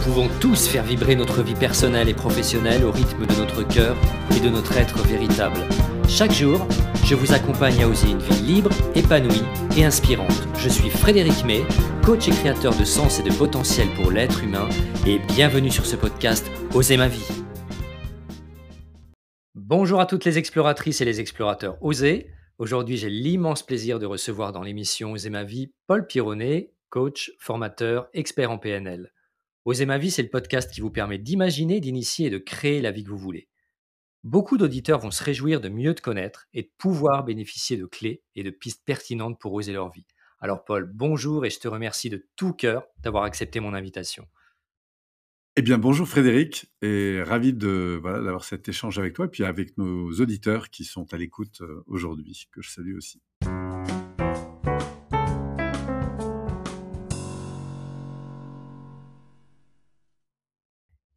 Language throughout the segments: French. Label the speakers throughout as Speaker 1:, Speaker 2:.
Speaker 1: pouvons tous faire vibrer notre vie personnelle et professionnelle au rythme de notre cœur et de notre être véritable. Chaque jour, je vous accompagne à oser une vie libre, épanouie et inspirante. Je suis Frédéric May, coach et créateur de sens et de potentiel pour l'être humain et bienvenue sur ce podcast Oser ma vie. Bonjour à toutes les exploratrices et les explorateurs Oser. Aujourd'hui, j'ai l'immense plaisir de recevoir dans l'émission Oser ma vie Paul Pironnet, coach, formateur, expert en PNL. Oser ma vie, c'est le podcast qui vous permet d'imaginer, d'initier et de créer la vie que vous voulez. Beaucoup d'auditeurs vont se réjouir de mieux te connaître et de pouvoir bénéficier de clés et de pistes pertinentes pour oser leur vie. Alors Paul, bonjour et je te remercie de tout cœur d'avoir accepté mon invitation.
Speaker 2: Eh bien, bonjour Frédéric, et ravi d'avoir cet échange avec toi et puis avec nos auditeurs qui sont à l'écoute euh, aujourd'hui, que je salue aussi.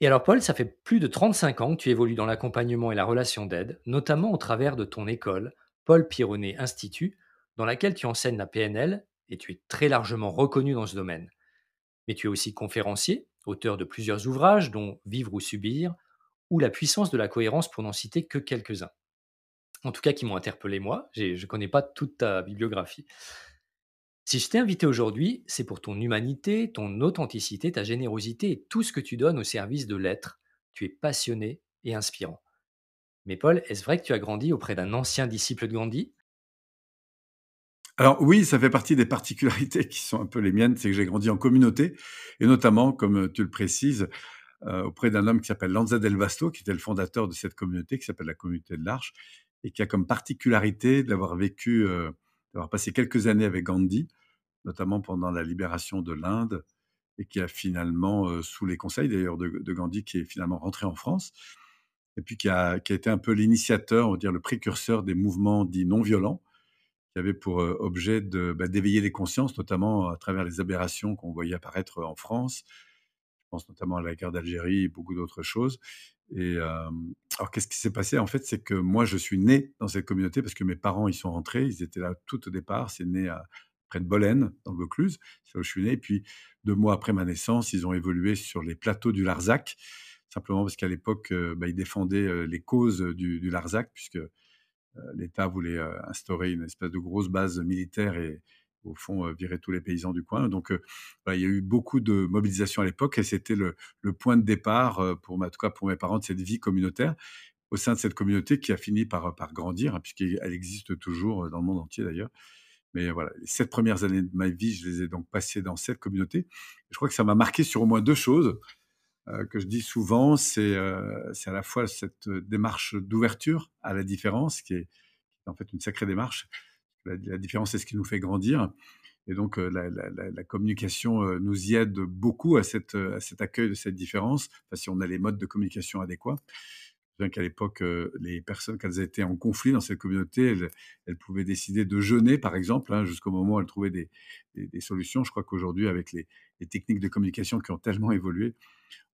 Speaker 1: Et alors Paul, ça fait plus de 35 ans que tu évolues dans l'accompagnement et la relation d'aide, notamment au travers de ton école, Paul Pironnet Institut, dans laquelle tu enseignes la PNL et tu es très largement reconnu dans ce domaine. Mais tu es aussi conférencier, auteur de plusieurs ouvrages dont Vivre ou subir ou La puissance de la cohérence pour n'en citer que quelques-uns. En tout cas qui m'ont interpellé moi, je ne connais pas toute ta bibliographie. Si je t'ai invité aujourd'hui, c'est pour ton humanité, ton authenticité, ta générosité et tout ce que tu donnes au service de l'être. Tu es passionné et inspirant. Mais Paul, est-ce vrai que tu as grandi auprès d'un ancien disciple de Gandhi?
Speaker 2: Alors oui, ça fait partie des particularités qui sont un peu les miennes, c'est que j'ai grandi en communauté, et notamment, comme tu le précises, euh, auprès d'un homme qui s'appelle Lanza Del Vasto, qui était le fondateur de cette communauté, qui s'appelle la communauté de l'Arche, et qui a comme particularité d'avoir vécu euh, d'avoir passé quelques années avec Gandhi, notamment pendant la libération de l'Inde, et qui a finalement, sous les conseils d'ailleurs de, Gandhi, qui est finalement rentré en France, et puis qui a, qui a été un peu l'initiateur, on va dire le précurseur des mouvements dits non violents, qui avaient pour objet bah, d'éveiller les consciences, notamment à travers les aberrations qu'on voyait apparaître en France. Pense notamment à la guerre d'Algérie et beaucoup d'autres choses. Et alors, qu'est-ce qui s'est passé? En fait, c'est que moi, je suis né dans cette communauté parce que mes parents y sont rentrés. Ils étaient là tout au départ. C'est né près de Bolène, dans le Vaucluse. C'est là où je suis né. Et puis, deux mois après ma naissance, ils ont évolué sur les plateaux du Larzac, simplement parce qu'à l'époque, bah, ils défendaient les causes du, du Larzac, puisque l'État voulait instaurer une espèce de grosse base militaire et au fond, euh, virer tous les paysans du coin. Donc, euh, il y a eu beaucoup de mobilisation à l'époque et c'était le, point de départ, euh, pour, en tout cas pour mes parents, de cette vie communautaire au sein de cette communauté qui a fini par, grandir, hein, puisqu'elle existe toujours dans le monde entier d'ailleurs. Mais voilà, les sept premières années de ma vie, je les ai donc passées dans cette communauté. Je crois que ça m'a marqué sur au moins deux choses que je dis souvent. C'est à la fois cette démarche d'ouverture à la différence, qui est, en fait une sacrée démarche, la, différence, c'est ce qui nous fait grandir. Et donc, euh, la, communication euh, nous y aide beaucoup à, cette, à cet accueil de cette différence, si on a les modes de communication adéquats. Bien qu'à l'époque, euh, les personnes, quand elles étaient en conflit dans cette communauté, elles, pouvaient décider de jeûner, par exemple, hein, jusqu'au moment où elles trouvaient des, solutions. Je crois qu'aujourd'hui, avec les, techniques de communication qui ont tellement évolué,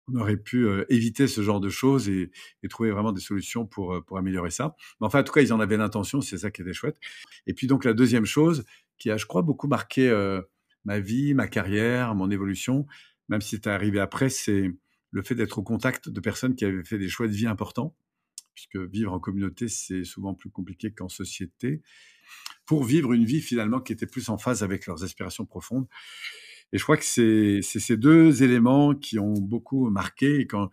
Speaker 2: on aurait pu éviter ce genre de choses et, trouver vraiment des solutions pour, pour améliorer ça. Mais enfin, en tout cas, ils en avaient l'intention, c'est ça qui était chouette. Et puis donc la deuxième chose qui a, je crois, beaucoup marqué ma vie, ma carrière, mon évolution, même si c'est arrivé après, c'est le fait d'être au contact de personnes qui avaient fait des choix de vie importants, puisque vivre en communauté, c'est souvent plus compliqué qu'en société, pour vivre une vie finalement qui était plus en phase avec leurs aspirations profondes. Et je crois que c'est ces deux éléments qui ont beaucoup marqué. Quand,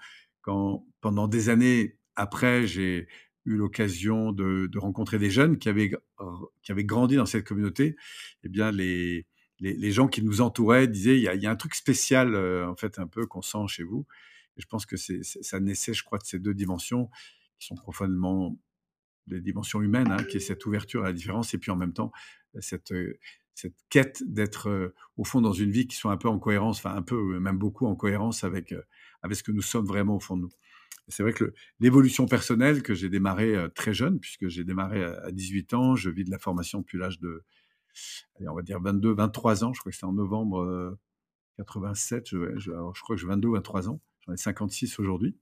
Speaker 2: pendant des années après, j'ai eu l'occasion de, rencontrer des jeunes qui avaient, qui avaient grandi dans cette communauté, eh bien, les, les, gens qui nous entouraient disaient il y a, un truc spécial, euh, en fait, un peu qu'on sent chez vous. Et je pense que ça naissait, je crois, de ces deux dimensions qui sont profondément des dimensions humaines, hein, qui est cette ouverture à la différence, et puis en même temps, cette, cette quête d'être au fond dans une vie qui soit un peu en cohérence, enfin un peu, même beaucoup en cohérence avec, avec ce que nous sommes vraiment au fond de nous. C'est vrai que l'évolution personnelle que j'ai démarré très jeune, puisque j'ai démarré à 18 ans, je vis de la formation depuis l'âge de, on va dire 22, 23 ans, je crois que c'était en novembre 87, je, crois que j'ai 22, 23 ans, j'en ai 56 aujourd'hui.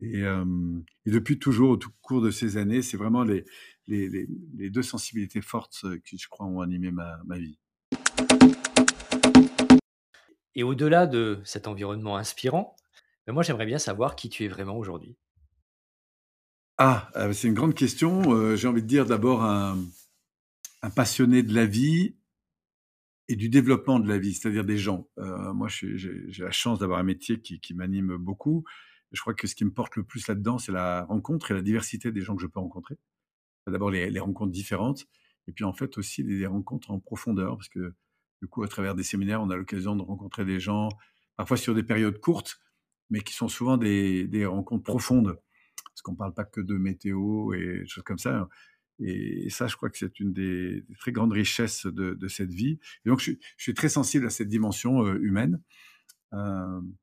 Speaker 2: Et, depuis toujours, au cours de ces années, c'est vraiment les, les, les, deux sensibilités fortes qui, je crois, ont animé ma, ma vie.
Speaker 1: Et au-delà de cet environnement inspirant, bah, moi j'aimerais bien savoir qui tu es vraiment aujourd'hui.
Speaker 2: Ah, heu, c'est une grande question, heu, j'ai envie de dire d'abord un un passionné de la vie et du développement de la vie, c'est-à-dire des gens. Moi j'ai la chance d'avoir un métier qui qui m'anime beaucoup. Je crois que ce qui me porte le plus là-dedans, c'est la rencontre et la diversité des gens que je peux rencontrer. D'abord les rencontres différentes et puis en fait aussi des rencontres en profondeur parce que, du coup, à travers des séminaires, on a l'occasion de rencontrer des gens, parfois sur des périodes courtes, mais qui sont souvent des rencontres profondes. Parce qu'on parle pas que de météo et choses comme ça et ça, je crois que c'est une des très grandes richesses de cette vie et donc je suis très sensible à cette dimension, heu, humaine. Hem,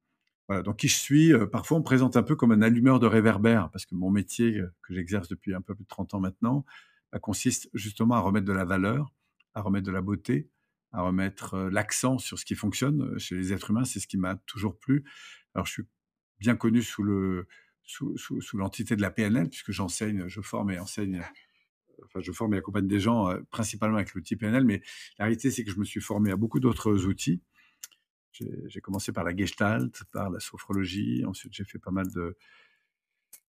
Speaker 2: voilà, donc qui je suis, heu, parfois on me présente un peu comme un allumeur de réverbères parce que mon métier, heu, que j'exerce depuis un peu plus de 30 ans maintenant, bah, consiste justement à remettre de la valeur, à remettre de la beauté, à remettre, heu, l'accent sur ce qui fonctionne, chez les êtres humains. C'est ce qui m'a toujours plu. Alors je suis bien connu sous sous l'entité de la PNL puisque j'enseigne, je forme et enseigne, enfin je forme et accompagne des gens, principalement avec l'outil PNL, mais la réalité, c'est que je me suis formé à beaucoup d'autres outils. J'ai commencé par la gestalt, par la sophrologie, ensuite j'ai fait pas mal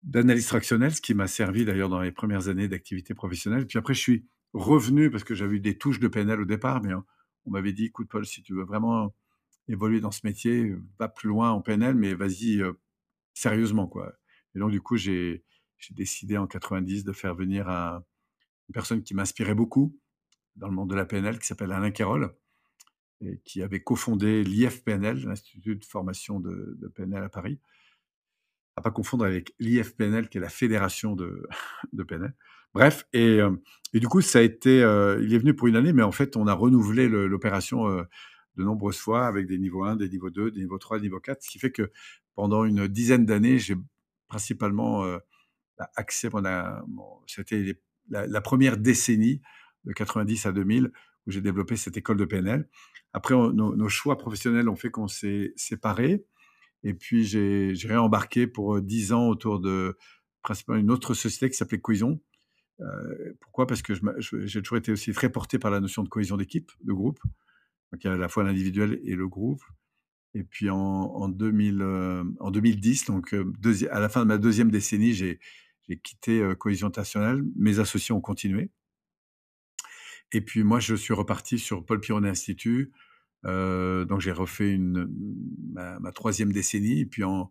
Speaker 2: d'analyse fractionnelle, ce qui m'a servi d'ailleurs dans les premières années d'activité professionnelle. Puis après je suis revenu parce que j'avais eu des touches de PNL au départ, mais on on m'avait dit: «Écoute Paul, si tu veux vraiment évoluer dans ce métier, va plus loin en PNL, mais vas-y, heu, sérieusement quoi» et donc du coup, j'ai décidé en 90 de faire venir un une personne qui m'inspirait beaucoup dans le monde de la PNL qui s'appelle Alain Cairol et qui avait cofondé l'IFPNL, l'Institut de formation de PNL à Paris. À pas confondre avec l'IFPNL qui est la fédération de PNL. Bref et hem et du coup ça a été, heu, il est venu pour 1 année, mais en fait on a renouvelé l'opération, heu, de nombreuses fois avec des niveaux 1, des niveaux 2, des niveaux 3, des niveaux 4. Ce qui fait que pendant une dizaine d'années, j'ai principalement, heu, bah, axé c'était la la 1re décennie de 90 à 2000 où j'ai développé cette école de PNL. Après nos choix professionnels ont fait qu'on s'est séparés et puis j'ai réembarqué pour, heu, 10 ans autour de principalement une autre société qui s'appelait Cohésion. Heu, pourquoi? Parce que j'ai toujours été aussi très porté par la notion de cohésion d'équipe, de groupe. Donc il y a à la fois l'individuel et le groupe et puis en en 2000, heu, en 2010 donc heu, deuxi à la fin de ma 2e décennie, j'ai quitté, heu, Cohésion Internationale. Mes associés ont continué et puis moi, je suis reparti sur Paul Pironnet Institut. Heu, donc j'ai refait ma 3e décennie et puis en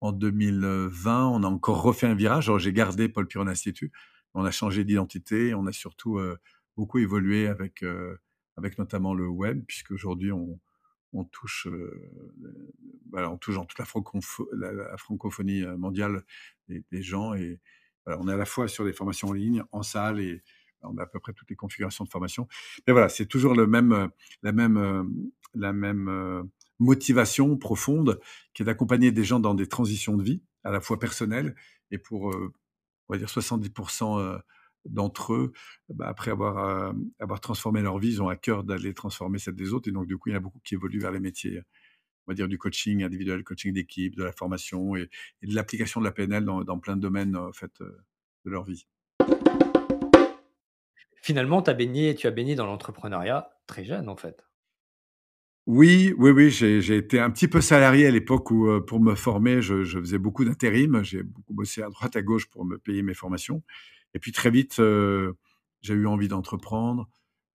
Speaker 2: en 2020, on a encore refait un virage. Alors j'ai gardé Paul Pironnet Institut. On a changé d'identité, on a surtout, heu, beaucoup évolué avec, heu, avec notamment le web puisqu'aujourd'hui on on touche, voilà, on touche dans toute la francophonie, mondiale des gens et on est à la fois sur des formations en ligne, en salle et on a à peu près toutes les configurations de formation. Mais voilà, c'est toujours le même, la même, hem, la même, heu, motivation profonde qui est d'accompagner des gens dans des transitions de vie, à la fois personnelles et pour, heu, on va dire 70 % heu, d'entre eux, bah, après avoir, transformé leur vie, ils ont à cœur d'aller transformer celle des autres et donc du coup, il y en a beaucoup qui évoluent vers les métiers, on va dire du coaching individuel, coaching d'équipe, de la formation et de l'application de la PNL dans dans plein de domaines, en fait, de leur vie.
Speaker 1: Finalement, tu as baigné tu as baigné dans l'entrepreneuriat très jeune, en fait?
Speaker 2: Oui, oui, oui, j'ai été un petit peu salarié à l'époque où, heu, pour me former, je faisais beaucoup d'intérim. J'ai beaucoup bossé à droite à gauche pour me payer mes formations et puis très vite, heu, j'ai eu envie d'entreprendre.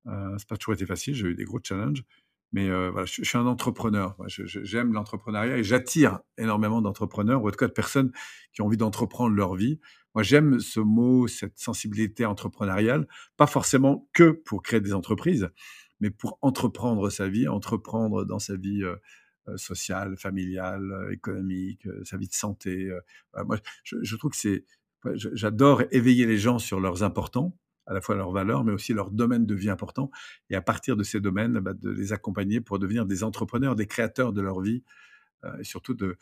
Speaker 2: Heu, c'est pas toujours été facile, j'ai eu des gros challenges, mais heu, voilà, je suis un entrepreneur. J'aime l'entrepreneuriat et j'attire énormément d'entrepreneurs ou en tout cas de personnes qui ont envie d'entreprendre leur vie. Moi, j'aime ce mot, cette sensibilité entrepreneuriale, pas forcément que pour créer des entreprises, mais pour entreprendre sa vie, entreprendre dans sa vie, heu heu, sociale, familiale, économique, sa vie de santé, moi, je je trouve que c'est j'adore éveiller les gens sur leurs importants, à la fois leurs valeurs, mais aussi leurs domaines de vie importants et à partir de ces domaines, bah, de les accompagner pour devenir des entrepreneurs, des créateurs de leur vie, heu et surtout de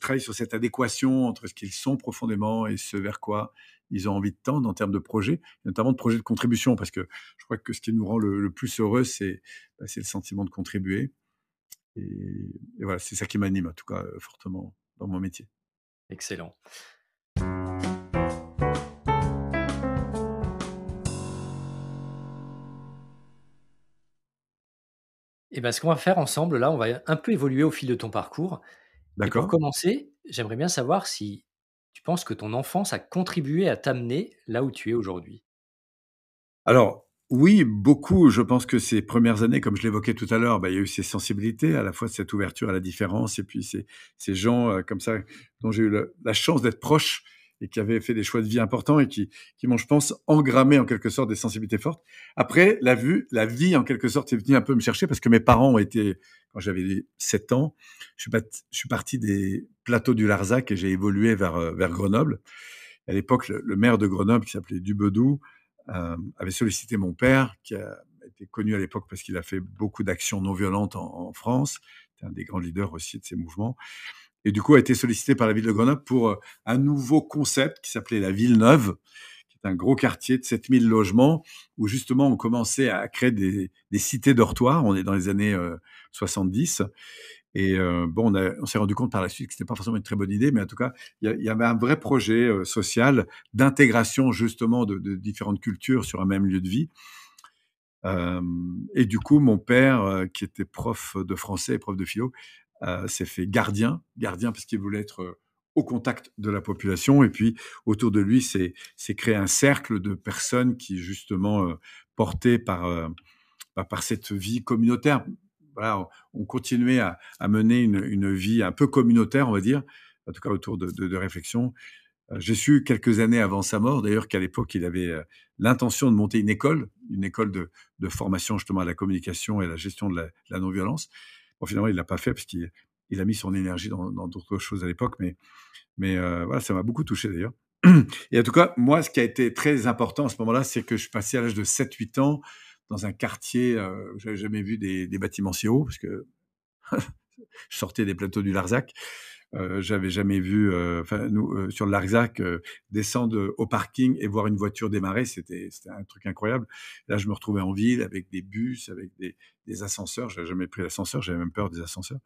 Speaker 2: travailler sur cette adéquation entre ce qu'ils sont profondément et ce vers quoi ils ont envie de tendre en termes de projets, notamment de projets de contribution. Parce que je crois que ce qui nous rend le plus heureux, c'est, bah, le sentiment de contribuer et voilà, c'est ça qui m'anime en tout cas, heu, fortement dans mon métier.
Speaker 1: Excellent. Et ben, ce qu'on va faire ensemble, là, on va un peu évoluer au fil de ton parcours. Et pour
Speaker 2: D'accord?
Speaker 1: commencer, j'aimerais bien savoir si tu penses que ton enfance a contribué à t'amener là où tu es aujourd'hui?
Speaker 2: Alors, oui, beaucoup. Je pense que ces premières années, comme je l'évoquais tout à l'heure, bah, il y a eu ces sensibilités, à la fois cette ouverture à la différence et puis ces ces gens, heu, comme ça, dont j'ai eu le la chance d'être proche et qui avaient fait des choix de vie importants et qui qui m'ont, je pense, engrammé en quelque sorte des sensibilités fortes. Après, la vue la vie en quelque sorte est venue un peu me chercher parce que mes parents ont été quand j'avais 7 ans, je suis parti des plateaux du Larzac et j'ai évolué vers, heu, vers Grenoble. À l'époque, le maire de Grenoble qui s'appelait Dubedou, hem, avait sollicité mon père, qui a été connu à l'époque parce qu'il a fait beaucoup d'actions non violentes en en France. Un des grands leaders aussi de ces mouvements et du coup a été sollicité par la ville de Grenoble pour, heu, un nouveau concept qui s'appelait la Ville Neuve, qui est un gros quartier de 7 000 logements où justement on commençait à créer des cités dortoirs. On est dans les années, heu, 70 et heu, bon, on s'est rendu compte par la suite que c'était pas forcément une très bonne idée, mais en tout cas, il y avait un vrai projet, social d'intégration justement de différentes cultures sur un même lieu de vie. Et du coup, mon père, qui était prof de français et prof de philo, s'est fait gardien. Gardien parce qu'il voulait être, heu, au contact de la population et puis autour de lui s'est créé un cercle de personnes qui justement, heu, portées par, heu, bah, par cette vie communautaire. Voilà, on on continuait à à mener une une vie un peu communautaire, on va dire, en tout cas autour de de Heu, j'ai su quelques années avant sa mort d'ailleurs qu'à l'époque il avait, l'intention de monter une école, une école de de formation justement à la communication et à la gestion de la non-violence. Bon finalement il l'a pas fait parce qu'il il a mis son énergie dans d'autres choses à l'époque, mais heu, voilà, ça m'a beaucoup touché d'ailleurs. Et en tout cas, moi, ce qui a été très important à ce moment-là, c'est que je suis passé à l'âge de 7-8 ans dans un quartier, heu, où j'avais jamais vu des des bâtiments si hauts parce que je sortais des plateaux du Larzac. J'avais jamais vu, enfin nous, sur le Larzac, descendre, au parking et voir une voiture démarrer, c'était un truc incroyable. Là, je me retrouvais en ville avec des bus, avec des des ascenseurs. J'avais jamais pris l'ascenseur, j'avais même peur des ascenseurs.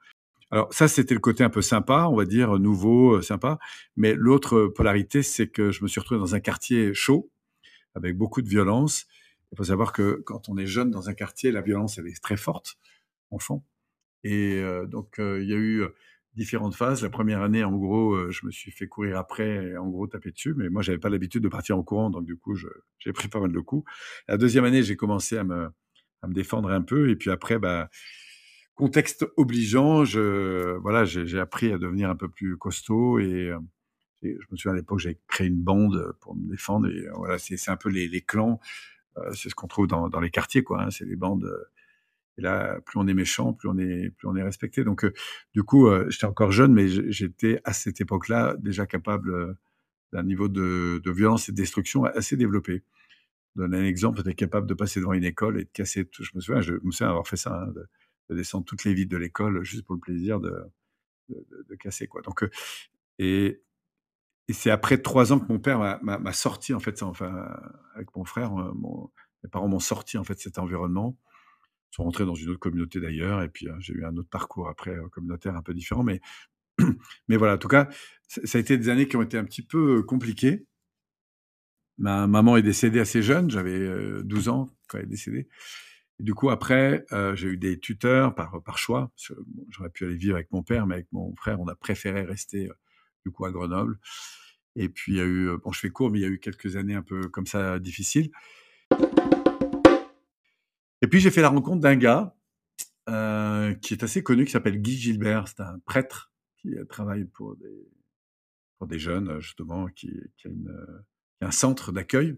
Speaker 2: Alors ça, c'était le côté un peu sympa, on va dire, nouveau, sympa. Mais l'autre, polarité, c'est que je me suis retrouvé dans un quartier chaud, avec beaucoup de violence. Il faut savoir que quand on est jeune dans un quartier, la violence, elle est très forte, enfant. Et donc il y a eu, différentes phases. La première année, en gros, heu, je me suis fait courir après et en gros taper dessus, mais moi j'avais pas l'habitude de partir en courant, donc du coup j'ai pris pas mal de coups. La deuxième année, j'ai commencé à me défendre un peu et puis après, bah, contexte obligeant, je voilà, j'ai appris à devenir un peu plus costaud et hem et je me souviens à l'époque, j'avais créé une bande, pour me défendre et heu, voilà, c'est un peu les clans, c'est ce qu'on trouve dans dans les quartiers quoi, hein, c'est les bandes, et là, plus on est méchant, plus on est plus on est respecté. Donc, heu, du coup, heu, j'étais encore jeune, mais j'étais à cette époque-là déjà capable, heu, d'un niveau de violence et de destruction assez développé. Je donne un exemple, j'étais capable de passer devant une école et de casser tout je me souviens je me souviens avoir fait ça, hein, de de descendre toutes les vitres de l'école juste pour le plaisir de casser, quoi. Donc, et c'est après 3 ans que mon père m'a sorti en fait, enfin, avec mon frère, mes parents m'ont sorti en fait cet environnement sont rentrés dans une autre communauté d'ailleurs et puis, heu, j'ai eu un autre parcours après, heu, communautaire un peu différent mais mais voilà, en tout cas, ça a été des années qui ont été un petit peu, heu, compliquées. Ma maman est décédée assez jeune, j'avais, heu, 12 ans quand elle est décédée. Du coup après, j'ai eu des tuteurs par, par choix, j'aurais pu aller vivre avec mon père, mais avec mon frère, on a préféré rester, du coup à Grenoble. Et puis il y a eu, bon je fais court, mais il y a eu quelques années un peu comme ça difficiles et puis j'ai fait la rencontre d'un gars heu, qui est assez connu, qui s'appelle Guy Gilbert. C'est un prêtre qui, heu, travaille pour des pour des jeunes, justement, qui a un centre d'accueil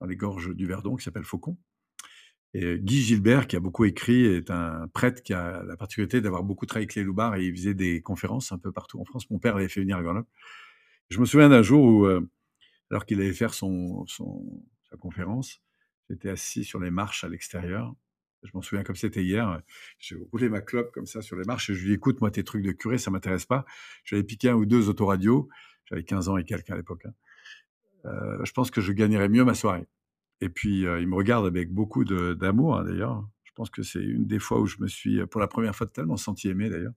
Speaker 2: dans les gorges du Verdon qui s'appelle Faucon et Guy Gilbert, qui a beaucoup écrit, est un prêtre qui a la particularité d'avoir beaucoup travaillé avec les loupards et il faisait des conférences un peu partout en France. Mon père l'avait fait venir à Grenoble. Je me souviens d'un jour où, heu, alors qu'il allait faire son sa conférence, j'étais assis sur les marches à l'extérieur. Je m'en souviens comme c'était hier, j'ai roulé ma clope comme ça sur les marches et je lui dis: «Écoute, moi, tes trucs de curé, ça m'intéresse pas». J'avais piqué un ou 2 autoradios, j'avais 15 ans et quelques à l'époque, hein. Heu, je pense que je gagnerais mieux ma soirée et puis, heu, il me regarde avec beaucoup d'amour, hein, d'ailleurs. Je pense que c'est une des fois où je me suis, pour la première fois, totalement senti aimé, d'ailleurs.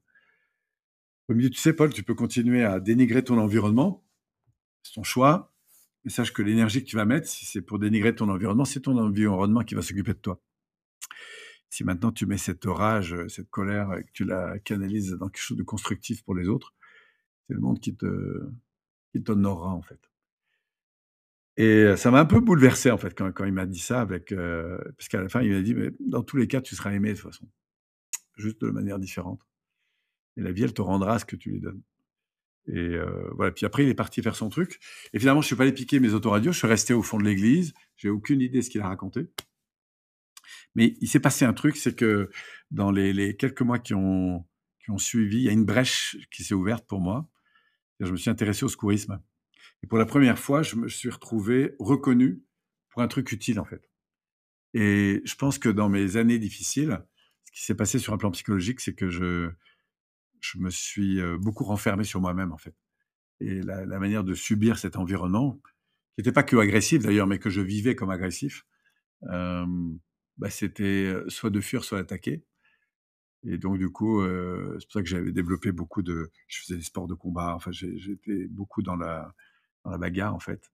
Speaker 2: Il me dit: «Tu sais, Paul, tu peux continuer à dénigrer ton environnement, c'est ton choix, mais sache que l'énergie que tu vas mettre, si c'est pour dénigrer ton environnement, c'est ton environnement qui va s'occuper de toi». Si maintenant tu mets cette rage, cette colère et que tu la canalises dans quelque chose de constructif pour les autres, c'est le monde qui te qui t'honorera, en fait. Et ça m'a un peu bouleversé, en fait, quand quand il m'a dit ça heu parce qu'à la fin, il m'a dit: «Mais dans tous les cas, tu seras aimé de toute façon, juste de manière différente et la vie, elle te rendra ce que tu lui donnes» et voilà. Puis après, il est parti faire son truc et finalement, je suis pas allé piquer mes autoradios, je suis resté au fond de l'église, j'ai aucune idée de ce qu'il a raconté. Mais il s'est passé un truc, c'est que dans les quelques mois qui ont suivi, il y a une brèche qui s'est ouverte pour moi. Je me suis intéressé au secourisme. Et pour la première fois, je me suis retrouvé reconnu pour un truc utile, en fait. Et je pense que dans mes années difficiles, ce qui s'est passé sur un plan psychologique, c'est que je me suis, heu, beaucoup renfermé sur moi-même, en fait. Et la manière de subir cet environnement, qui était pas que agressif d'ailleurs, mais que je vivais comme agressif, hem, bah, c'était, soit de fuir, soit d'attaquer et donc du coup, c'est pour ça que j'avais développé beaucoup de je faisais des sports de combat, enfin j'étais beaucoup dans la dans la bagarre, en fait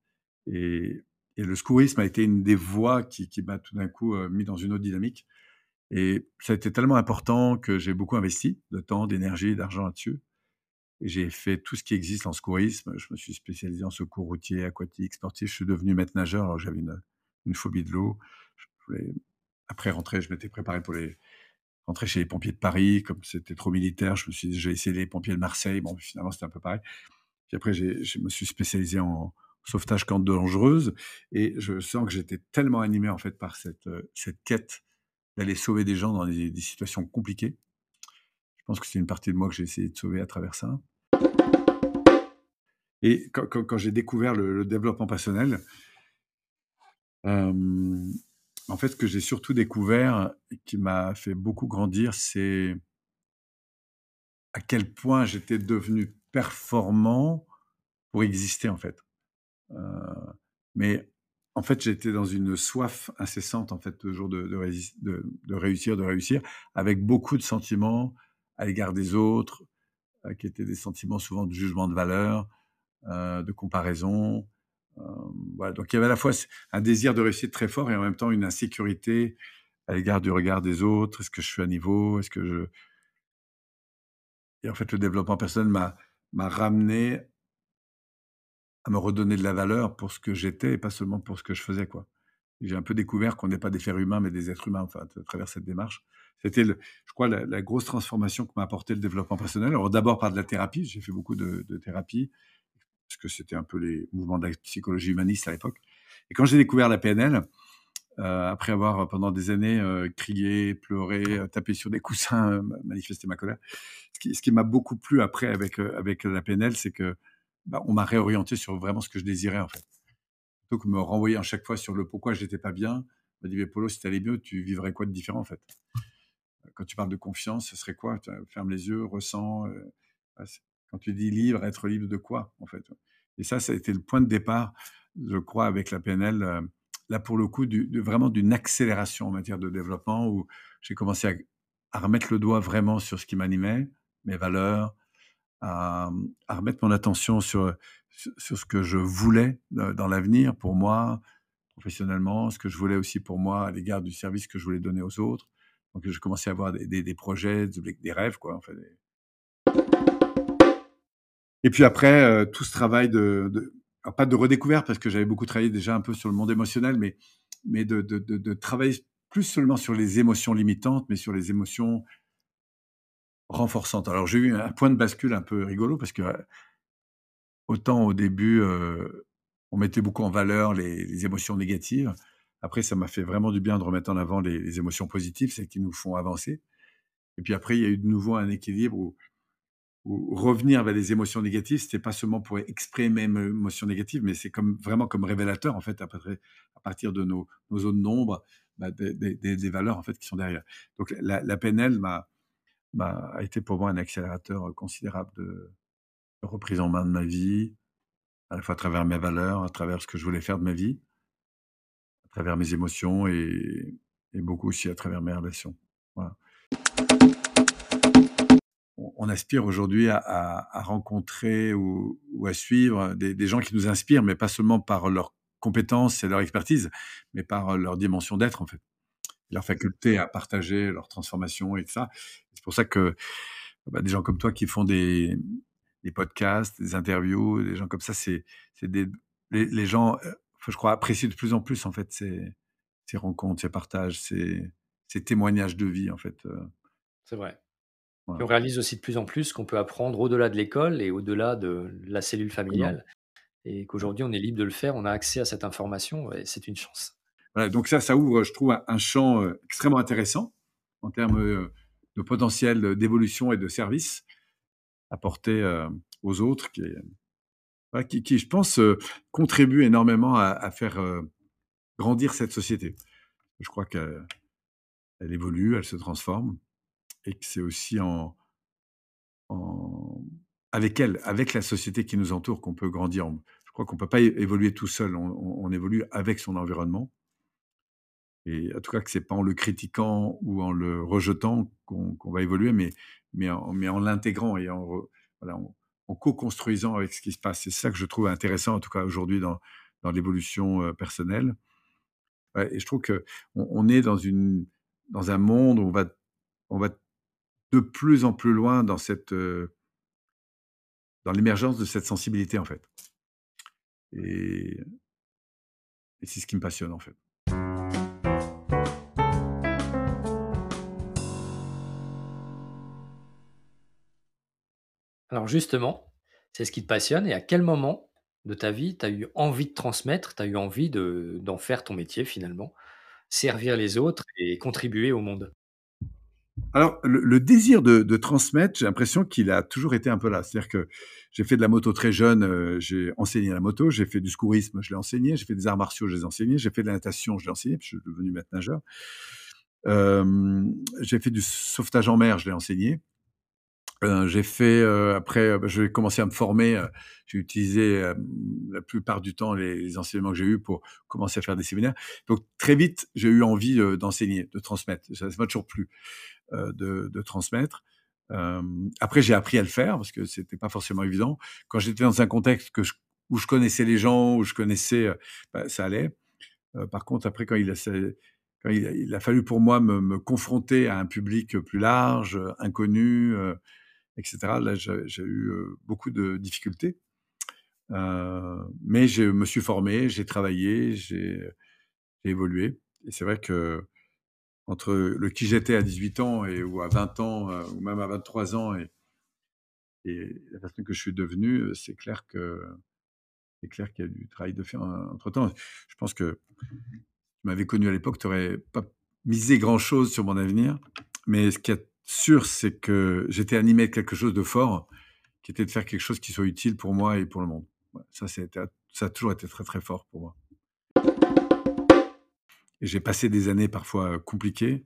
Speaker 2: et et le secourisme a été une des voies qui qui m'a tout d'un coup, mis dans une autre dynamique et ça a été tellement important que j'ai beaucoup investi de temps, d'énergie, d'argent là-dessus et j'ai fait tout ce qui existe en secourisme. Je me suis spécialisé en secours routier, aquatique, sportif. Je suis devenu maître nageur alors j'avais une une phobie de l'eau. Je voulais après rentrer, je m'étais préparé pour rentrer chez les pompiers de Paris, comme c'était trop militaire, je me suis dit: «Je vais essayer les pompiers de Marseille». Bon, finalement, c'était un peu pareil. Puis après, j'ai je me suis spécialisé en sauvetage camp dangereuse et je sens que j'étais tellement animé, en fait, par cette, heu, cette quête d'aller sauver des gens dans des situations compliquées. Je pense que c'est une partie de moi que j'ai essayé de sauver à travers ça et quand quand j'ai découvert le développement personnel hem, en fait, ce que j'ai surtout découvert et qui m'a fait beaucoup grandir, c'est à quel point j'étais devenu performant pour exister, en fait, heu, mais en fait, j'étais dans une soif incessante, en fait, toujours de de réussir, de réussir, avec beaucoup de sentiments à l'égard des autres, heu, qui étaient des sentiments souvent de jugement de valeur, heu, de comparaison, voilà, donc il y avait à la fois un désir de réussite très fort et en même temps une insécurité à l'égard du regard des autres. Est-ce que je suis à niveau? Est-ce que je et en fait, le développement personnel m'a ramené à me redonner de la valeur pour ce que j'étais et pas seulement pour ce que je faisais, quoi. J'ai un peu découvert qu'on n'est pas des fers humains, mais des êtres humains, enfin, à travers cette démarche. C'était je crois la grosse transformation que m'a apporté le développement personnel. Alors d'abord par de la thérapie, j'ai fait beaucoup de thérapie, parce que c'était un peu les mouvements de la psychologie humaniste à l'époque et quand j'ai découvert la PNL, heu, après avoir pendant des années, heu, crié, pleuré, tapé sur des coussins, manifesté ma colère. Ce qui m'a beaucoup plu après avec, avec la PNL, c'est que, bah, on m'a réorienté sur vraiment ce que je désirais, en fait. Que me renvoyer à chaque fois sur le pourquoi j'étais pas bien, m'a dit: «Mais Polo, si tu allais mieux, tu vivrais quoi de différent, en fait? Quand tu parles de confiance, ce serait quoi? Ferme les yeux, ressens, quand tu dis libre, être libre de quoi, en fait?» et ça, ça a été le point de départ, je crois, avec la PNL, heu, là, pour le coup, de vraiment d'une accélération en matière de développement où j'ai commencé à remettre le doigt vraiment sur ce qui m'animait, mes valeurs, à, remettre mon attention sur, sur ce que je voulais, heu, dans l'avenir pour moi, professionnellement, ce que je voulais aussi pour moi à l'égard du service que je voulais donner aux autres. Donc je commençais à avoir des des projets, des rêves, quoi, en fait et puis après, heu, tout ce travail de pas de redécouverte parce que j'avais beaucoup travaillé déjà un peu sur le monde émotionnel, mais mais de de travailler plus seulement sur les émotions limitantes, mais sur les émotions renforçantes. Alors j'ai eu un point de bascule un peu rigolo parce que, heu autant au début, heu, on mettait beaucoup en valeur les les émotions négatives. Après, ça m'a fait vraiment du bien de remettre en avant les les émotions positives, celles qui nous font avancer et puis après, il y a eu de nouveau un équilibre où où revenir vers les émotions négatives, c'était pas seulement pour exprimer mes émotions négatives, mais c'est comme vraiment comme révélateur, en fait, à partir de nos zones d'ombre, bah, des des des des valeurs, en fait, qui sont derrière. Donc la PNL m'a a été pour moi un accélérateur, considérable de reprise en main de ma vie, à la fois à travers mes valeurs, à travers ce que je voulais faire de ma vie à travers mes émotions et beaucoup aussi à travers mes relations. On aspire aujourd'hui à rencontrer ou à suivre des gens qui nous inspirent, mais pas seulement par leurs compétences et leur expertise, mais par leur dimension d'être, en fait. leur faculté à partager leur transformation et ça. C'est pour ça que bah, des gens comme toi qui font des, podcasts, des interviews, des gens comme ça, c'est des les, les gens, euh, je crois, apprécient de plus en plus en fait ces, ces rencontres, ces partages, ces, ces témoignages de vie en fait. euh,
Speaker 1: C'est vrai. On réalise aussi de plus en plus qu'on peut apprendre au-delà de l'école et au-delà de la cellule familiale et qu'aujourd'hui on est libre de le faire, on a accès à cette information et c'est une chance.
Speaker 2: Voilà, donc ça, ça ouvre, je trouve, un, un champ euh, extrêmement intéressant en termes euh, de potentiel d'évolution et de service apporté euh, aux autres, qui, est- voilà, qui, qui, je pense, euh, contribue énormément à, à faire euh, grandir cette société. Je crois qu'elle elle évolue, elle se transforme, et que c'est aussi en, avec elle, avec la société qui nous entoure, qu'on peut grandir. Je crois qu'on peut pas évoluer tout seul, on, évolue avec son environnement. Et en tout cas, que c'est pas en le critiquant ou en le rejetant qu'on qu'on va évoluer, mais, mais en, l'intégrant et en, voilà, en, co-construisant avec ce qui se passe. C'est ça que je trouve intéressant, en tout cas aujourd'hui, dans, dans l'évolution euh, personnelle. Et je trouve que on, on est dans, une, dans un monde où on va, on va de plus en plus loin dans, cette, dans l'émergence de cette sensibilité, en fait. Et, et c'est ce qui me passionne, en fait.
Speaker 1: Alors justement, c'est ce qui te passionne et à quel moment de ta vie tu as eu envie de transmettre, tu as eu envie de d'en faire ton métier finalement, servir les autres et contribuer au monde?
Speaker 2: Alors, le, désir de, transmettre, j'ai l'impression qu'il a toujours été un peu là. C'est-à-dire que j'ai fait de la moto très jeune, euh, j'ai enseigné la moto, j'ai fait du secourisme, je l'ai enseigné, j'ai fait des arts martiaux, je les ai enseignés, j'ai fait de la natation, je l'ai enseigné, puis je suis devenu maître nageur. Euh, j'ai fait du sauvetage en mer, je l'ai enseigné. Euh, j'ai fait euh, après, euh, j'ai commencé à me former. euh, j'ai utilisé la plupart du temps les, enseignements que j'ai eus pour commencer à faire des séminaires. Donc très vite, j'ai eu envie d'enseigner, de transmettre. Ça ça m'a toujours plu de, transmettre. Après, j'ai appris à le faire parce que c'était pas forcément évident. Quand j'étais dans un contexte où je connaissais les gens, où je connaissais, bah, ça allait. Par contre, après, quand il a, fallu pour moi me, confronter à un public plus large, inconnu, etc., là, j'ai eu euh, beaucoup de difficultés. Euh, mais je me suis formé, j'ai travaillé, j'ai évolué. Et c'est vrai que entre le qui j'étais à 18 ans et ou à 20 ans, euh, ou même à 23 ans et, la personne que je suis devenu, euh, c'est clair que c'est clair qu'il y a du travail de faire entre temps. Je pense que tu m'avais connu à l'époque, tu n'aurais pas misé grand chose sur mon avenir. Mais ce qui est sûr, c'est que j'étais animé de quelque chose de fort, qui était de faire quelque chose qui soit utile pour moi et pour le monde. Ça, ça a toujours été très très fort pour moi. J'ai passé des années parfois compliquées.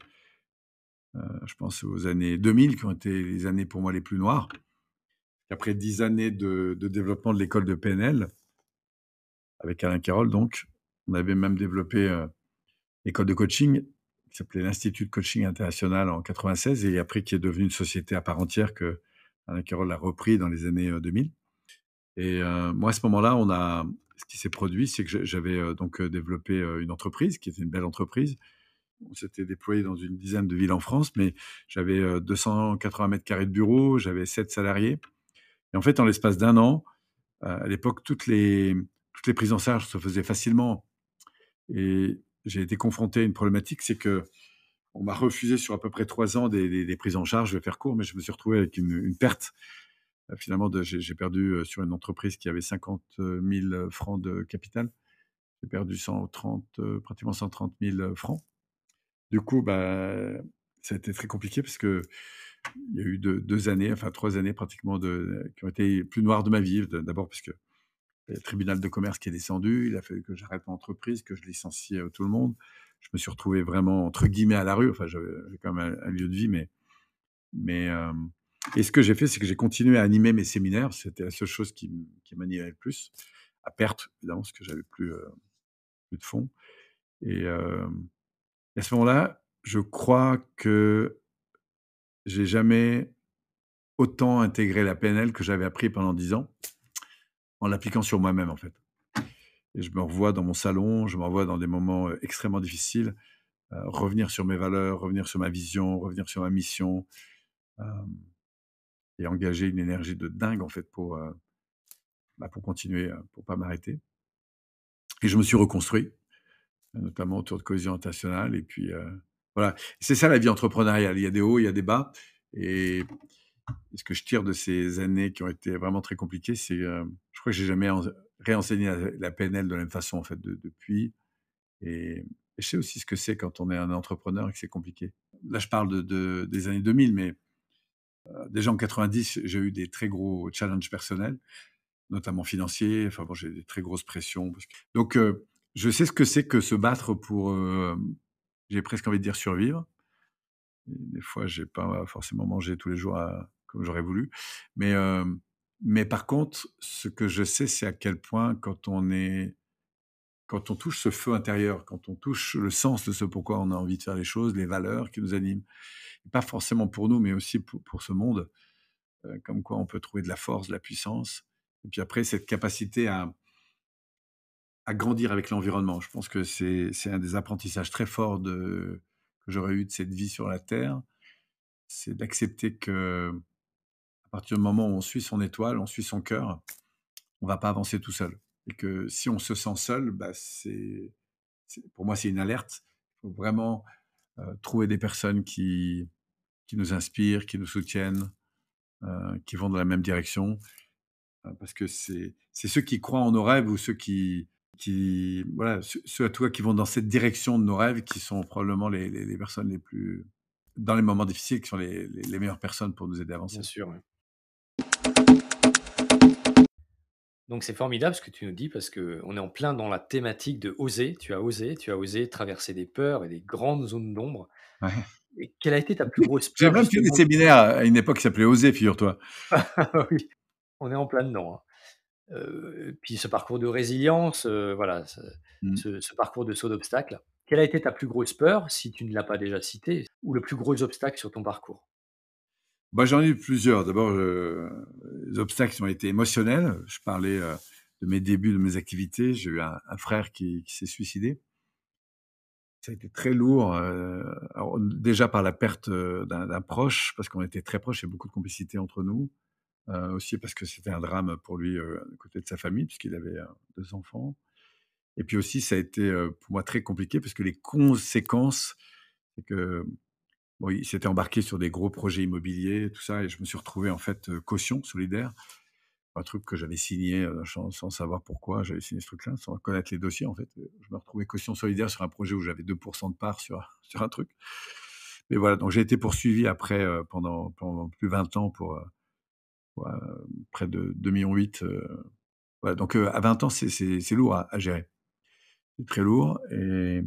Speaker 2: Je pense aux années 2000 qui ont été les années pour moi les plus noires. Après dix années de, développement de l'école de PNL, avec Alain Carroll, donc, on avait même développé l'école de coaching qui s'appelait l'Institut de coaching international en 96 et après qui est devenu une société à part entière que Alain Carroll a repris dans les années euh, 2000. Et euh, moi, à ce moment-là, on a, ce qui s'est produit, c'est que j'avais euh, donc euh, développé euh, une entreprise qui était une belle entreprise. On s'était déployé dans une dizaine de villes en France, mais j'avais euh, 280 mètres carrés de bureau, j'avais sept salariés. Et en fait, en l'espace d'un an, euh, à l'époque, toutes les, toutes les prises en charge se faisaient facilement. Et j'ai été confronté à une problématique, c'est que on m'a refusé sur à peu près trois ans des, prises en charge. Je vais faire court, mais je me suis retrouvé avec une, perte. Euh, finalement, j'ai perdu euh, sur une entreprise qui avait 50 000 francs de capital. J'ai perdu 130, euh, pratiquement 130 000 francs. Du coup, bah, ça a été très compliqué parce que il y a eu deux, années, enfin trois années pratiquement, qui ont été plus noires de ma vie. D'abord parce que le tribunal de commerce qui est descendu, il a fallu que j'arrête mon entreprise, que je licencie euh, tout le monde. Je me suis retrouvé vraiment, entre guillemets, à la rue. Enfin, j'avais quand même un, lieu de vie, mais... mais et ce que j'ai fait, c'est que j'ai continué à animer mes séminaires. C'était la seule chose qui, qui m'animait le plus, à perte, évidemment, parce que j'avais plus, euh, plus de fonds. Et à ce moment-là, je crois que j'ai jamais autant intégré la PNL que j'avais appris pendant dix ans, en l'appliquant sur moi-même, en fait. Et je me revois dans mon salon, je me revois dans des moments extrêmement difficiles, revenir sur mes valeurs, revenir sur ma vision, revenir sur ma mission, et engager une énergie de dingue, en fait, pour, bah, pour continuer, pour pas m'arrêter et je me suis reconstruit, notamment autour de Cohésion Internationale et puis, voilà. C'est ça la vie entrepreneuriale, il y a des hauts, il y a des bas et ce que je tire de ces années qui ont été vraiment très compliquées, c'est, crois que j'ai jamais en réenseigné la PNL de la même façon, en fait, de depuis et je sais aussi ce que c'est quand on est un entrepreneur et que c'est compliqué. Là, je parle de de des années 2000, mais heu, déjà en 90, j'ai eu des très gros challenges personnels, notamment financiers. Enfin bon, j'ai des très grosses pressions donc heu, je sais ce que c'est que se battre pour, hem, j'ai presque envie de dire survivre. Des fois, j'ai pas forcément mangé tous les jours comme j'aurais voulu, mais mais par contre, ce que je sais, c'est à quel point quand on est quand on touche ce feu intérieur, quand on touche le sens de ce pourquoi on a envie de faire les choses, les valeurs qui nous animent, pas forcément pour nous, mais aussi pour ce monde, heu, comme quoi on peut trouver de la force, de la puissance et puis après cette capacité à grandir avec l'environnement. Je pense que c'est un des apprentissages très forts que j'aurais eu de cette vie sur la terre, c'est d'accepter que à partir du moment où on suit son étoile, on suit son cœur, on va pas avancer tout seul et que si on se sent seul, bah, c'est pour moi, c'est une alerte. Il faut vraiment, heu, trouver des personnes qui qui nous inspirent, qui nous soutiennent, heu, qui vont dans la même direction, heu, parce que c'est ceux qui croient en nos rêves ou ceux qui qui voilà, ceux à toi qui vont dans cette direction de nos rêves qui sont probablement les les personnes les plus dans les moments difficiles, qui sont les les meilleures personnes pour nous aider à
Speaker 1: Bien
Speaker 2: avancer.
Speaker 1: sûr, ouais. Donc c'est formidable ce que tu nous dis parce qu'on est en plein dans la thématique de oser. Tu as osé, tu as osé traverser des peurs et des grandes zones d'ombre
Speaker 2: Ouais.
Speaker 1: et quelle a été ta plus grosse
Speaker 2: J'ai
Speaker 1: peur
Speaker 2: même fait des
Speaker 1: justement?
Speaker 2: séminaires à une époque qui s'appelait «Oser», figure-toi.
Speaker 1: Oui, on est en plein dedans, hein. Heu, puis ce parcours de résilience, heu, voilà, ce
Speaker 2: Mmh.
Speaker 1: ce ce parcours de saut d'obstacles. Quelle a été ta plus grosse peur, si tu ne l'as pas déjà cité, ou le plus gros obstacle sur ton parcours?
Speaker 2: Bah, j'en ai eu plusieurs. D'abord, heu, les obstacles ont été émotionnels. Je parlais, heu, de mes débuts, de mes activités. J'ai eu un frère qui s'est suicidé. Ça a été très lourd, heu, alors déjà par la perte, d'un proche, parce qu'on était très proches, a beaucoup de complicité entre nous. Aussi parce que c'était un drame pour lui, du côté de sa famille, puisqu'il avait, heu, 2 enfants. Et puis aussi, ça a été, pour moi très compliqué parce que les conséquences, c'est que, bon, il s'était embarqué sur des gros projets immobiliers, tout ça et je me suis retrouvé en fait, heu, caution solidaire. Un truc que j'avais signé, heu, sans savoir pourquoi j'avais signé ce truc-là, sans connaître les dossiers en fait, heu, je me retrouvais caution solidaire sur un projet où j'avais 2% de part sur sur un truc. Mais voilà, donc j'ai été poursuivi après, pendant plus de 20 ans pour, près de 2,8 millions, voilà donc à 20 ans, c'est lourd à à gérer. C'est très lourd et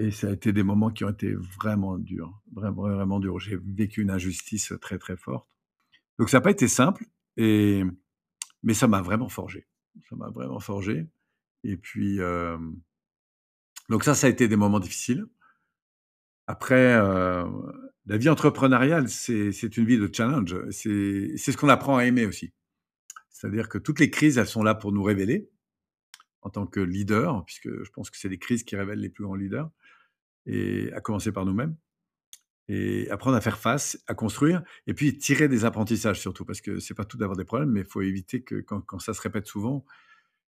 Speaker 2: et ça a été des moments qui ont été vraiment durs, vraiment, vraiment durs. J'ai vécu une injustice, très, très forte. Donc ça a pas été simple et mais ça m'a vraiment forgé. Ça m'a vraiment forgé et puis, donc ça, ça a été des moments difficiles. Après, la vie entrepreneuriale, c'est une vie de challenge. C'est ce qu'on apprend à aimer aussi. C'est-à-dire que toutes les crises, elles sont là pour nous révéler en tant que leader, puisque je pense que c'est les crises qui révèlent les plus grands leaders et à commencer par nous-mêmes et apprendre à faire face, à construire et puis tirer des apprentissages surtout parce que c'est pas tout d'avoir des problèmes, mais il faut éviter que quand ça se répète souvent,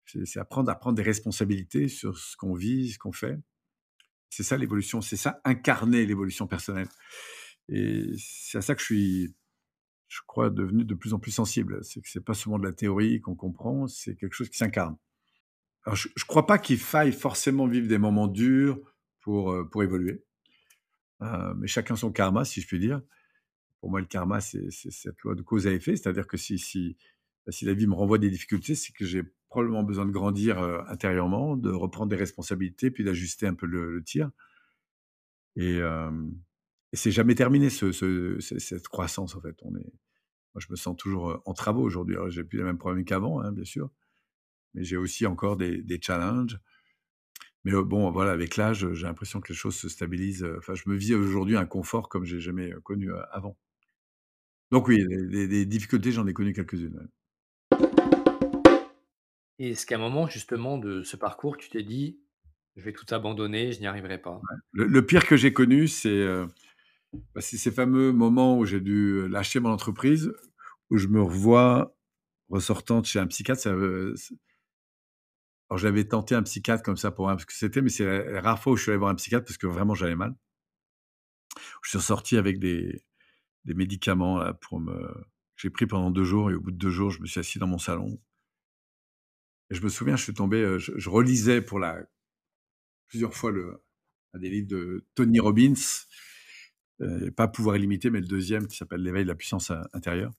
Speaker 2: c'est apprendre à prendre des responsabilités sur ce qu'on vit, ce qu'on fait. C'est ça l'évolution, c'est ça incarner l'évolution personnelle et c'est à ça que je suis, je crois, devenu de plus en plus sensible. C'est que c'est pas seulement de la théorie qu'on comprend, c'est quelque chose qui s'incarne. Alors je je crois pas qu'il faille forcément vivre des moments durs pour, évoluer, mais chacun son karma, si je puis dire. Pour moi, le karma, c'est cette loi de cause à effet, c'est-à-dire que bah, si la vie me renvoie des difficultés, c'est que j'ai probablement besoin de grandir, intérieurement, de reprendre des responsabilités, puis d'ajuster un peu le tir et hem et c'est jamais terminé ce ce ce cette croissance, en fait. Moi, je me sens toujours, en travaux aujourd'hui. J'ai plus les mêmes problèmes qu'avant, hein, bien sûr, mais j'ai aussi encore des challenges. Mais, bon, voilà, avec l'âge, j'ai l'impression que les choses se stabilisent, enfin, je me vis aujourd'hui un confort comme j'ai jamais, connu, avant. Donc oui, des des des difficultés, j'en ai connu quelques-unes, ouais.
Speaker 1: Et est-ce qu'à un moment justement de ce parcours, tu t'es dit: Je vais tout abandonner, je n'y arriverai pas?
Speaker 2: Le le pire que j'ai connu, c'est, bah, c'est ces fameux moments où j'ai dû lâcher mon entreprise, où je me revois ressortant de chez un psychiatre, alors j'avais tenté un psychiatre comme ça pour voir ce que c'était, mais c'est la rare fois où je suis allé voir un psychiatre parce que vraiment j'allais mal. Je suis ressorti avec des des médicaments là pour me j'ai pris pendant 2 jours et au bout de 2 jours, je me suis assis dans mon salon et je me souviens, je suis tombé, heu, je relisais pour la plusieurs fois le un des livres de Tony Robbins, heu, pas Pouvoir illimité, mais le 2e qui s'appelle L'éveil de la puissance in intérieure.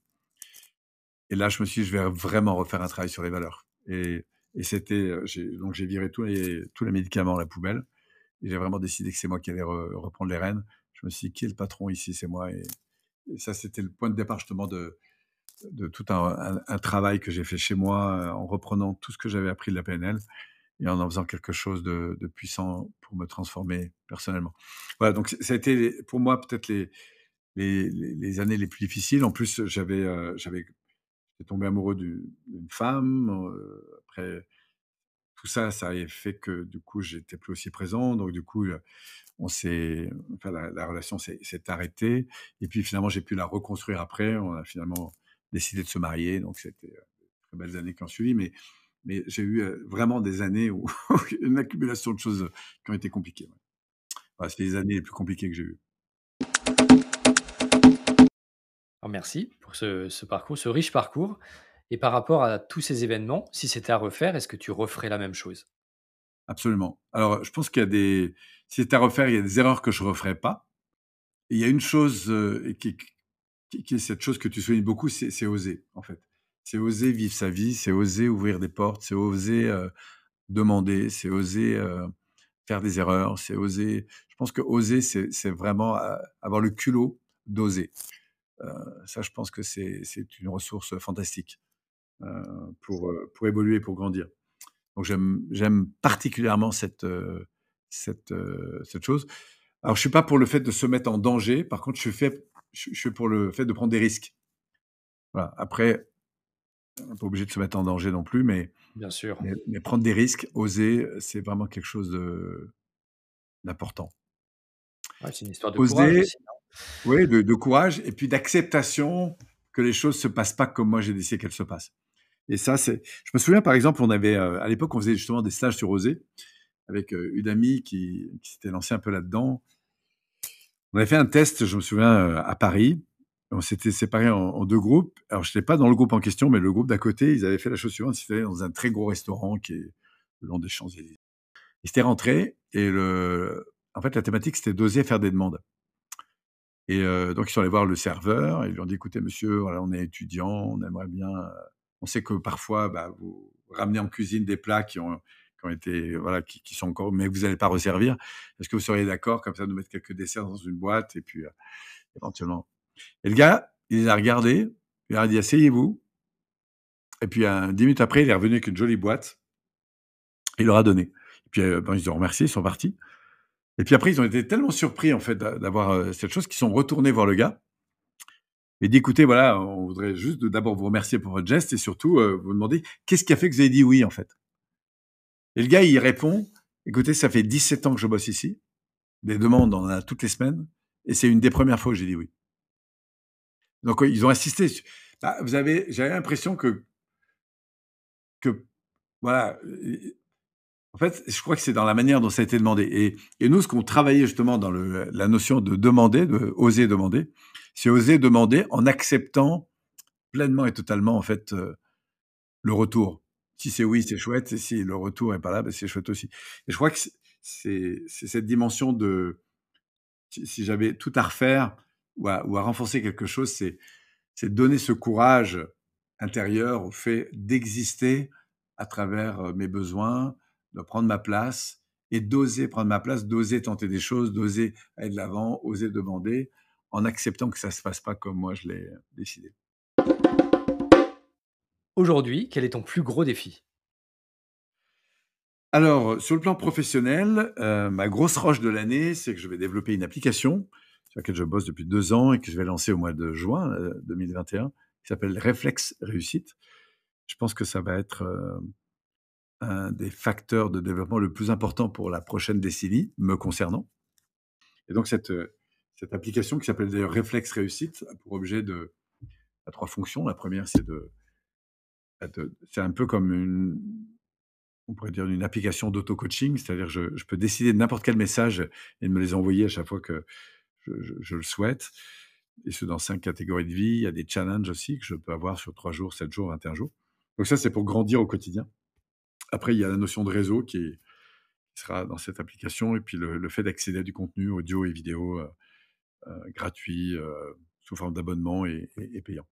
Speaker 2: Et là, je me suis dit: «Je vais vraiment refaire un travail sur les valeurs» et et c'était, j'ai donc j'ai viré tous les tous les médicaments à la poubelle et j'ai vraiment décidé que c'est moi qui allais re reprendre les rênes. Je me suis dit: «Qui est le patron ici? C'est moi» et ça, c'était le point de départ justement de de tout un travail que j'ai fait chez moi, heu, en reprenant tout ce que j'avais appris de la PNL et en en faisant quelque chose de puissant pour me transformer personnellement. Voilà, donc ça a été pour moi peut-être les les années les plus difficiles. En plus, j'avais, j'étais tombé amoureux d'u d'une femme, heu, tout ça, ça avait fait que du coup, j'étais plus aussi présent, donc du coup, on s'est enfin la la relation s'est arrêtée et puis finalement, j'ai pu la reconstruire après. On a finalement décidé de se marier, donc c'était, très belles années qui ont suivi, mais mais j'ai eu, vraiment des années où une accumulation de choses qui ont été compliquées. Voilà, c'est les années les plus compliquées que j'ai eues.
Speaker 1: Alors merci pour ce parcours, ce riche parcours et par rapport à tous ces événements, si c'était à refaire, est-ce que tu referais la même chose?
Speaker 2: Absolument. Alors, je pense qu'il y a des si c'était à refaire, il y a des erreurs que je referais pas et il y a une chose, heu, qui est cette chose que tu soulignes beaucoup, c'est oser, en fait. C'est oser vivre sa vie, c'est oser ouvrir des portes, c'est oser, heu, demander, c'est oser, heu, faire des erreurs, c'est oser je pense que oser, c'est vraiment, avoir le culot d'oser. Ça, je pense que c'est une ressource fantastique, pour, heu, pour évoluer, pour grandir. Donc j'aime particulièrement cette, heu, cette, cette chose. Alors je suis pas pour le fait de se mettre en danger, par contre je suis fait je suis pour le fait de prendre des risques. Voilà, après, on n'est pas obligé de se mettre en danger non plus, mais
Speaker 1: Bien sûr.
Speaker 2: mais mais prendre des risques, oser, c'est vraiment quelque chose d'important.
Speaker 1: Ouais, c'est une histoire de courage aussi, non?
Speaker 2: oui, de de courage et puis d'acceptation que les choses se passent pas comme moi j'ai décidé qu'elles se passent. Et ça, c'est je me souviens par exemple, on avait, heu, à l'époque, on faisait justement des stages sur oser avec, heu, une amie qui s'était lancée un peu là-dedans. On avait fait un test, je me souviens, heu, à Paris. On s'était séparés en 2 groupes. Alors j'étais pas dans le groupe en question, mais le groupe d'à côté, ils avaient fait la chose suivante, allés dans un très gros restaurant qui est le long des Champs-Élysées. Ils étaient rentrés et le en fait, la thématique, c'était d'oser faire des demandes. Et donc ils sont allés voir le serveur et ils lui ont dit: «Écoutez monsieur, on est étudiants, on aimerait bien, on sait que parfois, bah, vous ramenez en cuisine des plats qui ont été, voilà, qui sont encore mais vous allez pas resservir. Est-ce que vous seriez d'accord comme ça de mettre quelques desserts dans une boîte et puis, heu, éventuellement» et le gars, il les a regardés, il a dit: «Asseyez-vous» et puis, heu, 10 minutes après, il est revenu avec une jolie boîte. Il leur a donné. Et puis, bon, ils ont remercié, ils sont partis. Et puis après, ils ont été tellement surpris, en fait, d'a d'avoir, cette chose qu'ils sont retournés voir le gars et dit: «Écoutez, voilà, on voudrait juste d'abord vous remercier pour votre geste et surtout, heu, vous demander qu'est-ce qui a fait que vous avez dit "oui", en fait?» Et le gars, il répond: «Écoutez, ça fait 17 ans que je bosse ici. Des demandes, on en a toutes les semaines et c'est une des premières fois où j'ai dit "oui"». Donc, ils ont insisté bah, vous avez j'avais l'impression que que voilà, heu, en fait, je crois que c'est dans la manière dont ça a été demandé et et nous, ce qu'on travaillait justement dans le la notion de demander, de oser demander, c'est oser demander en acceptant pleinement et totalement, en fait, heu, le retour. Si c'est oui, c'est chouette et si le retour est pas là, bah, c'est chouette aussi. Et je crois que c'est cette dimension de si j'avais tout à refaire ou à ou à renforcer quelque chose, c'est donner ce courage intérieur au fait d'exister à travers, heu, mes besoins, de prendre ma place et d'oser prendre ma place, d'oser tenter des choses, d'oser aller de l'avant, oser demander en acceptant que ça se passe pas comme moi je l'ai, heu, décidé.
Speaker 1: Aujourd'hui, quel est ton plus gros défi?
Speaker 2: Alors, heu, sur le plan professionnel, heu, ma grosse roche de l'année, c'est que je vais développer une application sur laquelle je bosse depuis 2 ans et que je vais lancer au mois de juin, heu, 2021, qui s'appelle Réflexe Réussite. Je pense que ça va être, un des facteurs de développement le plus important pour la prochaine décennie, me concernant. Et donc cette, cette application qui s'appelle d'ailleurs Réflexe Réussite a pour objet de trois fonctions. La première, c'est de, de c'est un peu comme une on pourrait dire une application d'auto-coaching, c'est-à-dire je, je peux décider de n'importe quel message et de me les envoyer à chaque fois que je, le souhaite. Et ce, dans cinq catégories de vie. Il y a des challenges aussi que je peux avoir sur trois jours, sept jours, 21 jours. Donc ça, c'est pour grandir au quotidien. Après, il y a la notion de réseau qui, sera dans cette application et puis le, fait d'accéder à du contenu audio et vidéo euh, gratuit euh, sous forme d'abonnement et, et, et, payant.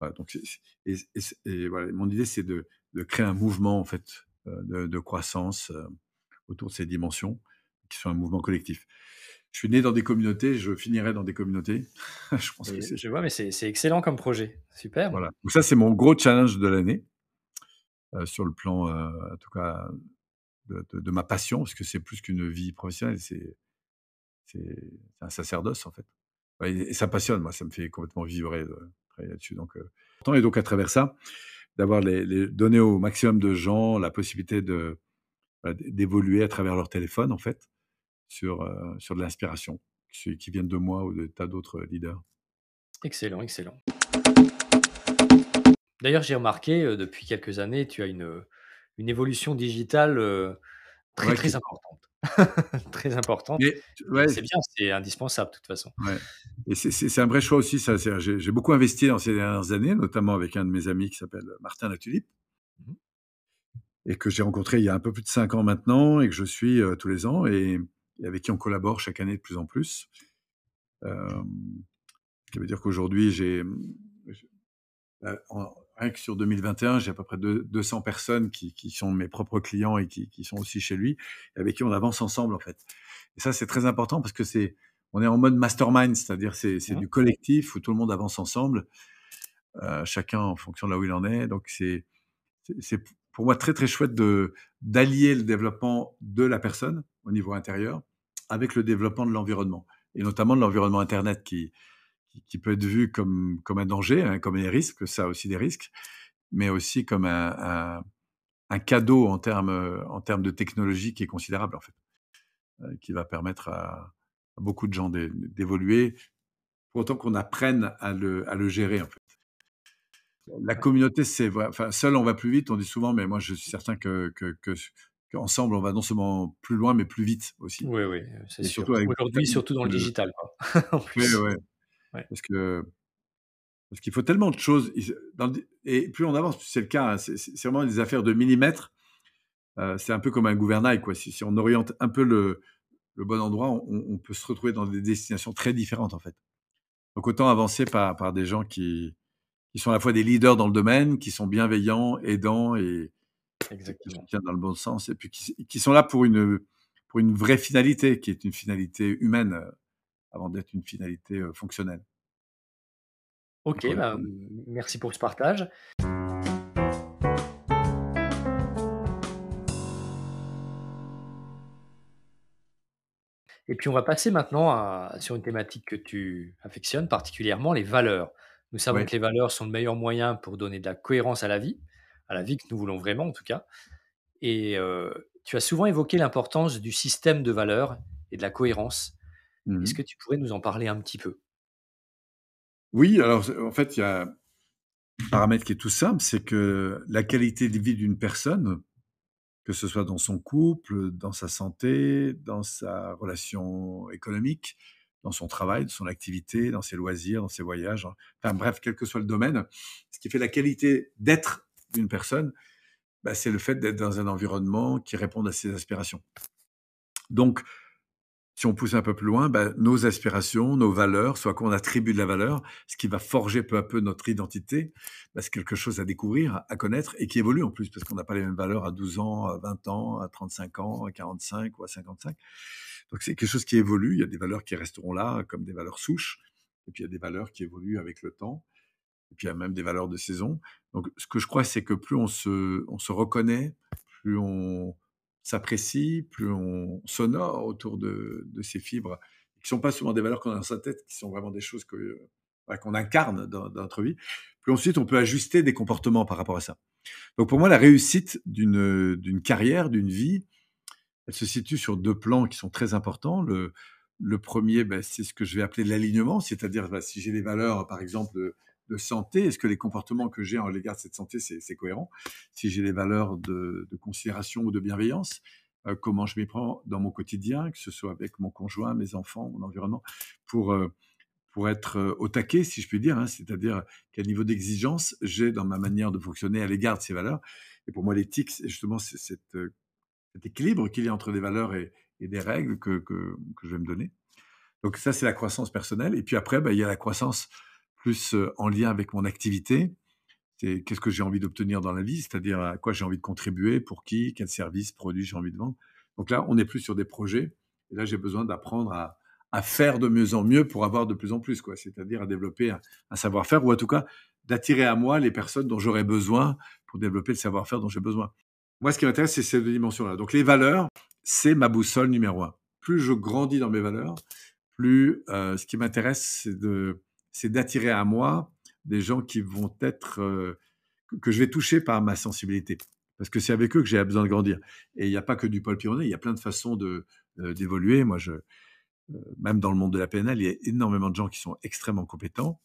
Speaker 2: Voilà, donc c'est, et, et, voilà, mon idée, c'est de, de, créer un mouvement en fait euh, de, de, croissance euh, autour de ces dimensions qui sont un mouvement collectif. Je suis né dans des communautés, je finirai dans des communautés.
Speaker 1: je, pense que je vois, mais c'est excellent comme projet. Super.
Speaker 2: Voilà. Donc ça, c'est mon gros challenge de l'année, euh, sur le plan, euh, en tout cas, de, de, de, ma passion, parce que c'est plus qu'une vie professionnelle, c'est un sacerdoce, en fait. Et, ça passionne, moi, ça me fait complètement vibrer de travailler là-dessus. Donc, euh, et donc, à travers ça, d'avoir les, les, donner au maximum de gens la possibilité de d'évoluer à travers leur téléphone, en fait, sur, euh, sur de l'inspiration, qui, qui viennent de moi ou de tas d'autres leaders.
Speaker 1: Excellent, excellent. D'ailleurs, j'ai remarqué euh, depuis quelques années, tu as une, une évolution digitale euh, très
Speaker 2: Ouais,
Speaker 1: très importante. Très importante.
Speaker 2: Mais t ouais.
Speaker 1: C'est bien, c'est indispensable de toute façon.
Speaker 2: Ouais et c'est un vrai choix aussi ça, j'ai beaucoup investi dans ces dernières années, notamment avec un de mes amis qui s'appelle Martin Latulippe
Speaker 1: mh.
Speaker 2: et que j'ai rencontré il y a un peu plus de 5 ans maintenant et que je suis, heu, tous les ans et et avec qui on collabore chaque année de plus en plus. Hem, ce qui veut dire qu'aujourd'hui j'ai, en rien que sur 2021, j'ai à peu près deux 200 personnes qui qui sont mes propres clients et qui qui sont aussi chez lui avec qui on avance ensemble, en fait. Et ça, c'est très important parce que c'est on est en mode mastermind, c'est-à-dire c'est
Speaker 1: Mmh.
Speaker 2: du collectif où tout le monde avance ensemble, heu, chacun en fonction de là où il en est. Donc c'est pour moi très, très chouette de d'allier le développement de la personne, au niveau intérieur, avec le développement de l'environnement et notamment de l'environnement internet qui qui qui peut être vu comme comme un danger, hein, comme des risques, ça a aussi des risques, mais aussi comme un un un cadeau en termes, en termes de technologie qui est considérable, en fait, heu, qui va permettre à à beaucoup de gens d'é d'évoluer, pour autant qu'on apprenne à le à le gérer, en fait. La communauté, c'est enfin, seul on va plus vite, on dit souvent, mais moi je suis certain que que qu'ensemble on va non seulement plus loin, mais plus vite aussi.
Speaker 1: Oui, oui, c'est
Speaker 2: surtout
Speaker 1: Aujourd'hui, surtout dans le digital, quoi, en
Speaker 2: Ouais,
Speaker 1: plus.
Speaker 2: ouais,
Speaker 1: Ouais.
Speaker 2: parce que parce qu'il faut tellement de choses, dans le et plus on avance, plus c'est le cas, hein, c'est vraiment des affaires de millimètres. Heu, c'est un peu comme un gouvernail, quoi. Si si on oriente un peu le le bon endroit, on on peut se retrouver dans des destinations très différentes, en fait. Donc autant avancer par par des gens qui qui sont à la fois des leaders dans le domaine, qui sont bienveillants, aidants et qui
Speaker 1: Exactement.
Speaker 2: soutiennent dans le bon sens et puis qui qui sont là pour une, pour une vraie finalité, qui est une finalité humaine, heu, avant d'être une finalité, fonctionnelle.
Speaker 1: OK, bah, merci pour ce partage. Et puis on va passer maintenant à sur une thématique que tu affectionnes particulièrement, les valeurs. Nous savons que les valeurs sont le meilleur moyen pour donner de la cohérence à la vie, à la vie que nous voulons vraiment en tout cas et tu as souvent évoqué l'importance du système de valeurs et de la cohérence.
Speaker 2: Mmh
Speaker 1: Est-ce que
Speaker 2: mh.
Speaker 1: tu pourrais nous en parler un petit peu?
Speaker 2: Oui, alors en fait, il y a un paramètre qui est tout simple, c'est que la qualité de vie d'une personne, que ce soit dans son couple, dans sa santé, dans sa relation économique, dans son travail, dans son activité, dans ses loisirs, dans ses voyages, enfin bref, quel que soit le domaine, ce qui fait la qualité d'être d'une personne, bah, c'est le fait d'être dans un environnement qui réponde à ses aspirations. Donc si on pousse un peu plus loin, bah, nos aspirations, nos valeurs, soit qu'on attribue de la valeur, ce qui va forger peu à peu notre identité, bah, c'est quelque chose à découvrir, à connaître et qui évolue en plus, parce qu'on n'a pas les mêmes valeurs à 12 ans, à 20 ans, à 35 ans, à 45 ou à 55. Donc c'est quelque chose qui évolue. Il y a des valeurs qui resteront là, comme des valeurs souches, et puis il y a des valeurs qui évoluent avec le temps, et puis il y a même des valeurs de saison. Donc ce que je crois, c'est que plus on se on se reconnaît, plus on s'apprécie, plus on s'honore autour de de ces fibres, qui sont pas souvent des valeurs qu'on a dans sa tête, qui sont vraiment des choses que qu'on incarne dans, notre vie, plus ensuite on peut ajuster des comportements par rapport à ça. Donc pour moi, la réussite d'une d'une carrière, d'une vie, elle se situe sur deux plans qui sont très importants. Le, le premier, ben, c'est ce que je vais appeler l'alignement, c'est-à-dire ben, si j'ai des valeurs, par exemple, de, santé, est-ce que les comportements que j'ai en l'égard de cette santé, c'est cohérent? Si j'ai des valeurs de, considération ou de bienveillance, euh, comment je m'y prends dans mon quotidien, que ce soit avec mon conjoint, mes enfants, mon environnement, pour, euh, pour être euh, au taquet, si je puis dire, hein, c'est-à-dire quel niveau d'exigence j'ai dans ma manière de fonctionner à l'égard de ces valeurs? Et pour moi, l'éthique, justement, c'est cette cet équilibre qu'il y a entre des valeurs et, des règles que, que, je vais me donner. Donc ça, c'est la croissance personnelle. Et puis après, bah, il y a la croissance plus en lien avec mon activité. C'est qu'est-ce que j'ai envie d'obtenir dans la vie, c'est-à-dire à quoi j'ai envie de contribuer, pour qui, quel service, produit j'ai envie de vendre. Donc là, on n'est plus sur des projets. Et là, j'ai besoin d'apprendre à, faire de mieux en mieux pour avoir de plus en plus, quoi. C'est-à-dire à développer un, savoir-faire ou en tout cas d'attirer à moi les personnes dont j'aurais besoin pour développer le savoir-faire dont j'ai besoin. Moi, ce qui m'intéresse, c'est ces deux dimensions-là. Donc, les valeurs, c'est ma boussole numéro un. Plus je grandis dans mes valeurs, plus ce qui m'intéresse, c'est d'attirer à moi des gens qui vont être euh, que je vais toucher par ma sensibilité, parce que c'est avec eux que j'ai besoin de grandir. Et il n'y a pas que du Paul Pironnet, il y a plein de façons de euh, d'évoluer. Moi, je même dans le monde de la PNL, il y a énormément de gens qui sont extrêmement compétents.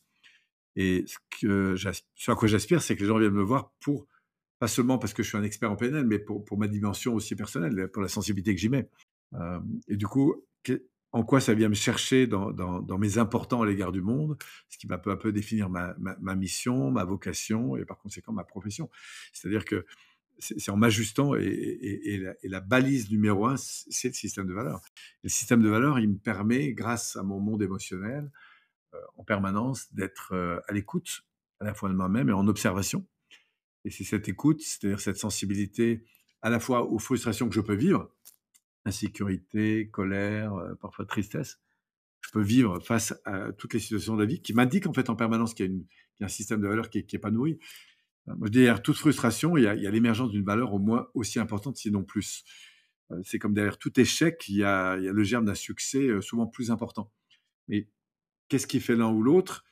Speaker 2: Et ce, que à quoi j'aspire, c'est que les gens viennent me voir pour pas seulement parce que je suis un expert en PNL, mais pour, pour ma dimension aussi personnelle, pour la sensibilité que j'y mets. Euh, et du coup, en quoi ça vient me chercher dans, mes importants à l'égard du monde, ce qui va peu à peu définir ma, mission, ma vocation et par conséquent ma profession. C'est-à-dire que c'est en m'ajustant et, la, balise numéro un, c'est le système de valeurs. le système de valeurs, il me permet, grâce à mon monde émotionnel, euh, en permanence, d'être euh, à l'écoute à la fois de moi-même et en observation et c'est cette écoute, c'est-à-dire cette sensibilité à la fois aux frustrations que je peux vivre, insécurité, colère, euh, parfois tristesse, je peux vivre face à toutes les situations de la vie qui m'indiquent en fait en permanence qu'il y, a un système de valeurs qui n'est pas nourri. Euh, moi, je dis derrière toute frustration, il y a, l'émergence d'une valeur au moins aussi importante, sinon plus. Euh, c'est comme derrière tout échec, il y a, le germe d'un succès souvent plus important. Mais qu'est-ce qui fait l'un ou l'autre?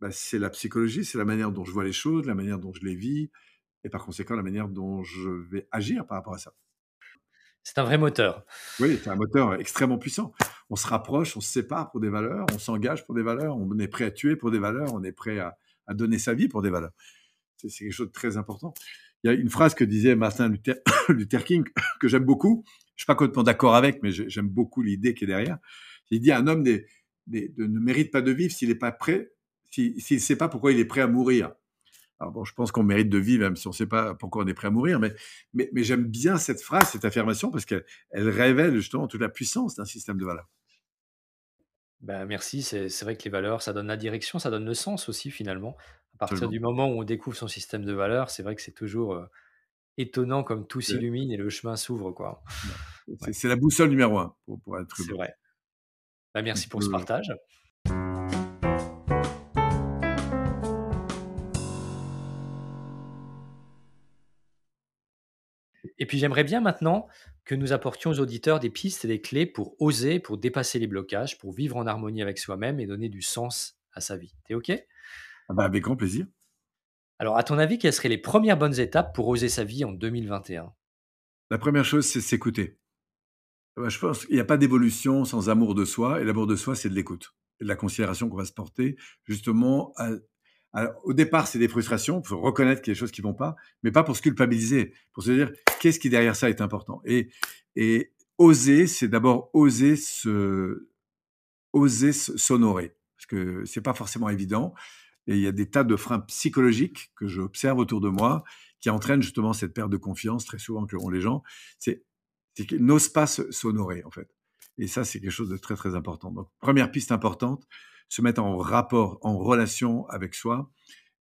Speaker 2: Bah, C'est la psychologie, c'est la manière dont je vois les choses, la manière dont je les vis, et par conséquent la manière dont je vais agir par rapport à ça.
Speaker 1: C'est un vrai moteur.
Speaker 2: Oui, c'est un moteur extrêmement puissant. On se rapproche, on se sépare pour des valeurs, on s'engage pour des valeurs, on est prêt à tuer pour des valeurs, on est prêt à, donner sa vie pour des valeurs. C'est quelque chose de très important. Il y a une phrase que disait Martin Luther, King que j'aime beaucoup. Je suis pas complètement d'accord avec, mais j'aime beaucoup l'idée qui est derrière. Il dit un homme ne mérite pas de vivre s'il n'est pas prêt, s'il ne sait pas pourquoi il est prêt à mourir. Alors bon, je pense qu'on mérite de vivre, même si on ne sait pas pourquoi on est prêt à mourir, mais, mais, mais j'aime bien cette phrase, cette affirmation, parce qu'elle elle révèle justement toute la puissance d'un système de valeurs.
Speaker 1: Ben merci, c'est vrai que les valeurs, ça donne la direction, ça donne le sens aussi finalement. À partir du moment où on découvre son système de valeurs, c'est vrai que c'est toujours euh, étonnant comme tout s'illumine et le chemin s'ouvre. quoi.
Speaker 2: C'est la boussole numéro un pour, pour être
Speaker 1: C'est vrai. Ben merci pour ce partage. Et puis j'aimerais bien maintenant que nous apportions aux auditeurs des pistes et des clés pour oser, pour dépasser les blocages, pour vivre en harmonie avec soi-même et donner du sens à sa vie. T'es OK?
Speaker 2: Ah bah Avec grand plaisir.
Speaker 1: Alors, à ton avis, quelles seraient les premières bonnes étapes pour oser sa vie en 2021
Speaker 2: La première chose, c'est s'écouter. Bah, je pense qu'il n'y a pas d'évolution sans amour de soi, et l'amour de soi, c'est de l'écoute et de la considération qu'on va se porter justement à, au départ, c'est des frustrations, faut reconnaître qu'il y a des choses qui vont pas, mais pas pour se culpabiliser, pour se dire qu'est-ce qui derrière ça est important? Et, et oser, c'est d'abord oser se, oser s'honorer, parce que c'est pas forcément évident. Et il y a des tas de freins psychologiques que j'observe autour de moi qui entraînent justement cette perte de confiance très souvent que ont les gens. C'est qu'ils n'osent pas s'honorer en fait. Et ça, c'est quelque chose de très très important. Donc, première piste importante, se mettre en rapport, en relation avec soi.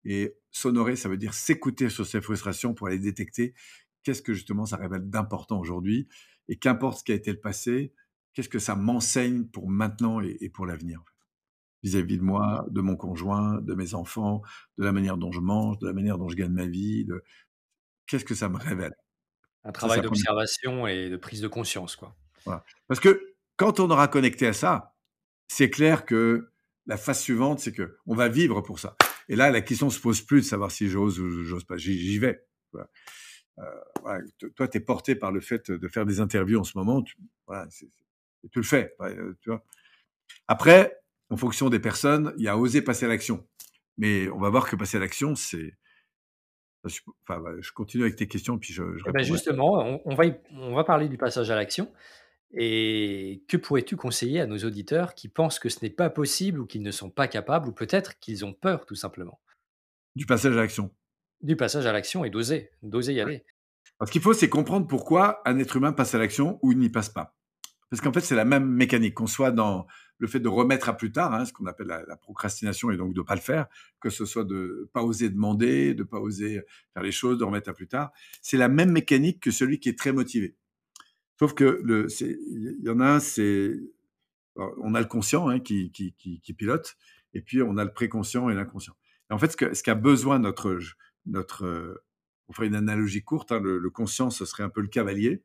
Speaker 2: Et s'honorer, ça veut dire s'écouter sur ses frustrations pour aller détecter qu'est-ce que justement ça révèle d'important aujourd'hui. Et qu'importe ce qui a été le passé, qu'est-ce que ça m'enseigne pour maintenant et, pour l'avenir. Vis-à-vis de moi, de mon conjoint, de mes enfants, de la manière dont je mange, de la manière dont je gagne ma vie, de qu'est-ce que ça me révèle.
Speaker 1: Un travail d'observation et de prise de conscience, quoi.
Speaker 2: Parce que quand on aura connecté à ça, c'est clair que la phase suivante, c'est que on va vivre pour ça. Et là, la question se pose plus de savoir si j'ose ou j'ose pas. J'y vais. Voilà. Euh, Toi, tu es porté par le fait de faire des interviews en ce moment. Tu, voilà, tu le fais. Euh, tu vois. Après, en fonction des personnes, il y a oser passer à l'action. Mais on va voir que passer à l'action, c'est. Enfin, je continue avec tes questions, puis je. je
Speaker 1: eh ben justement, on, on, va on va parler du passage à l'action. Et que pourrais-tu conseiller à nos auditeurs qui pensent que ce n'est pas possible ou qu'ils ne sont pas capables ou peut-être qu'ils ont peur tout simplement?
Speaker 2: Du passage à l'action.
Speaker 1: Du passage à l'action et d'oser, d'oser y aller.
Speaker 2: Ce qu'il faut, c'est comprendre pourquoi un être humain passe à l'action ou il n'y passe pas. Parce qu'en fait, c'est la même mécanique, qu'on soit dans le fait de remettre à plus tard, hein, ce qu'on appelle la, procrastination et donc de ne pas le faire, que ce soit de pas oser demander, de pas oser faire les choses, de remettre à plus tard. C'est la même mécanique que celui qui est très motivé. Sauf que il y en a un, c'est, on a le conscient hein, qui, pilote, et puis on a le préconscient et l'inconscient. En fait, ce qu'a besoin notre, notre, on ferait une analogie courte, hein, le, conscient, ce serait un peu le cavalier,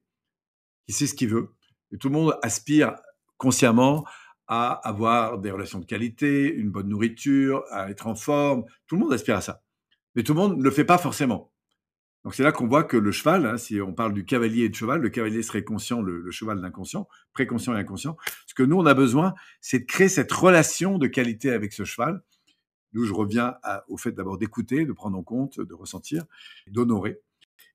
Speaker 2: qui sait ce qu'il veut. Tout le monde aspire consciemment à avoir des relations de qualité, une bonne nourriture, à être en forme. Tout le monde aspire à ça. Mais tout le monde ne le fait pas forcément. Donc c'est là qu'on voit que le cheval, hein, si on parle du cavalier et de cheval, le cavalier serait conscient, le, cheval d'inconscient, préconscient et inconscient. Ce que nous, on a besoin, c'est de créer cette relation de qualité avec ce cheval, d'où je reviens au fait d'abord d'écouter, de prendre en compte, de ressentir, d'honorer.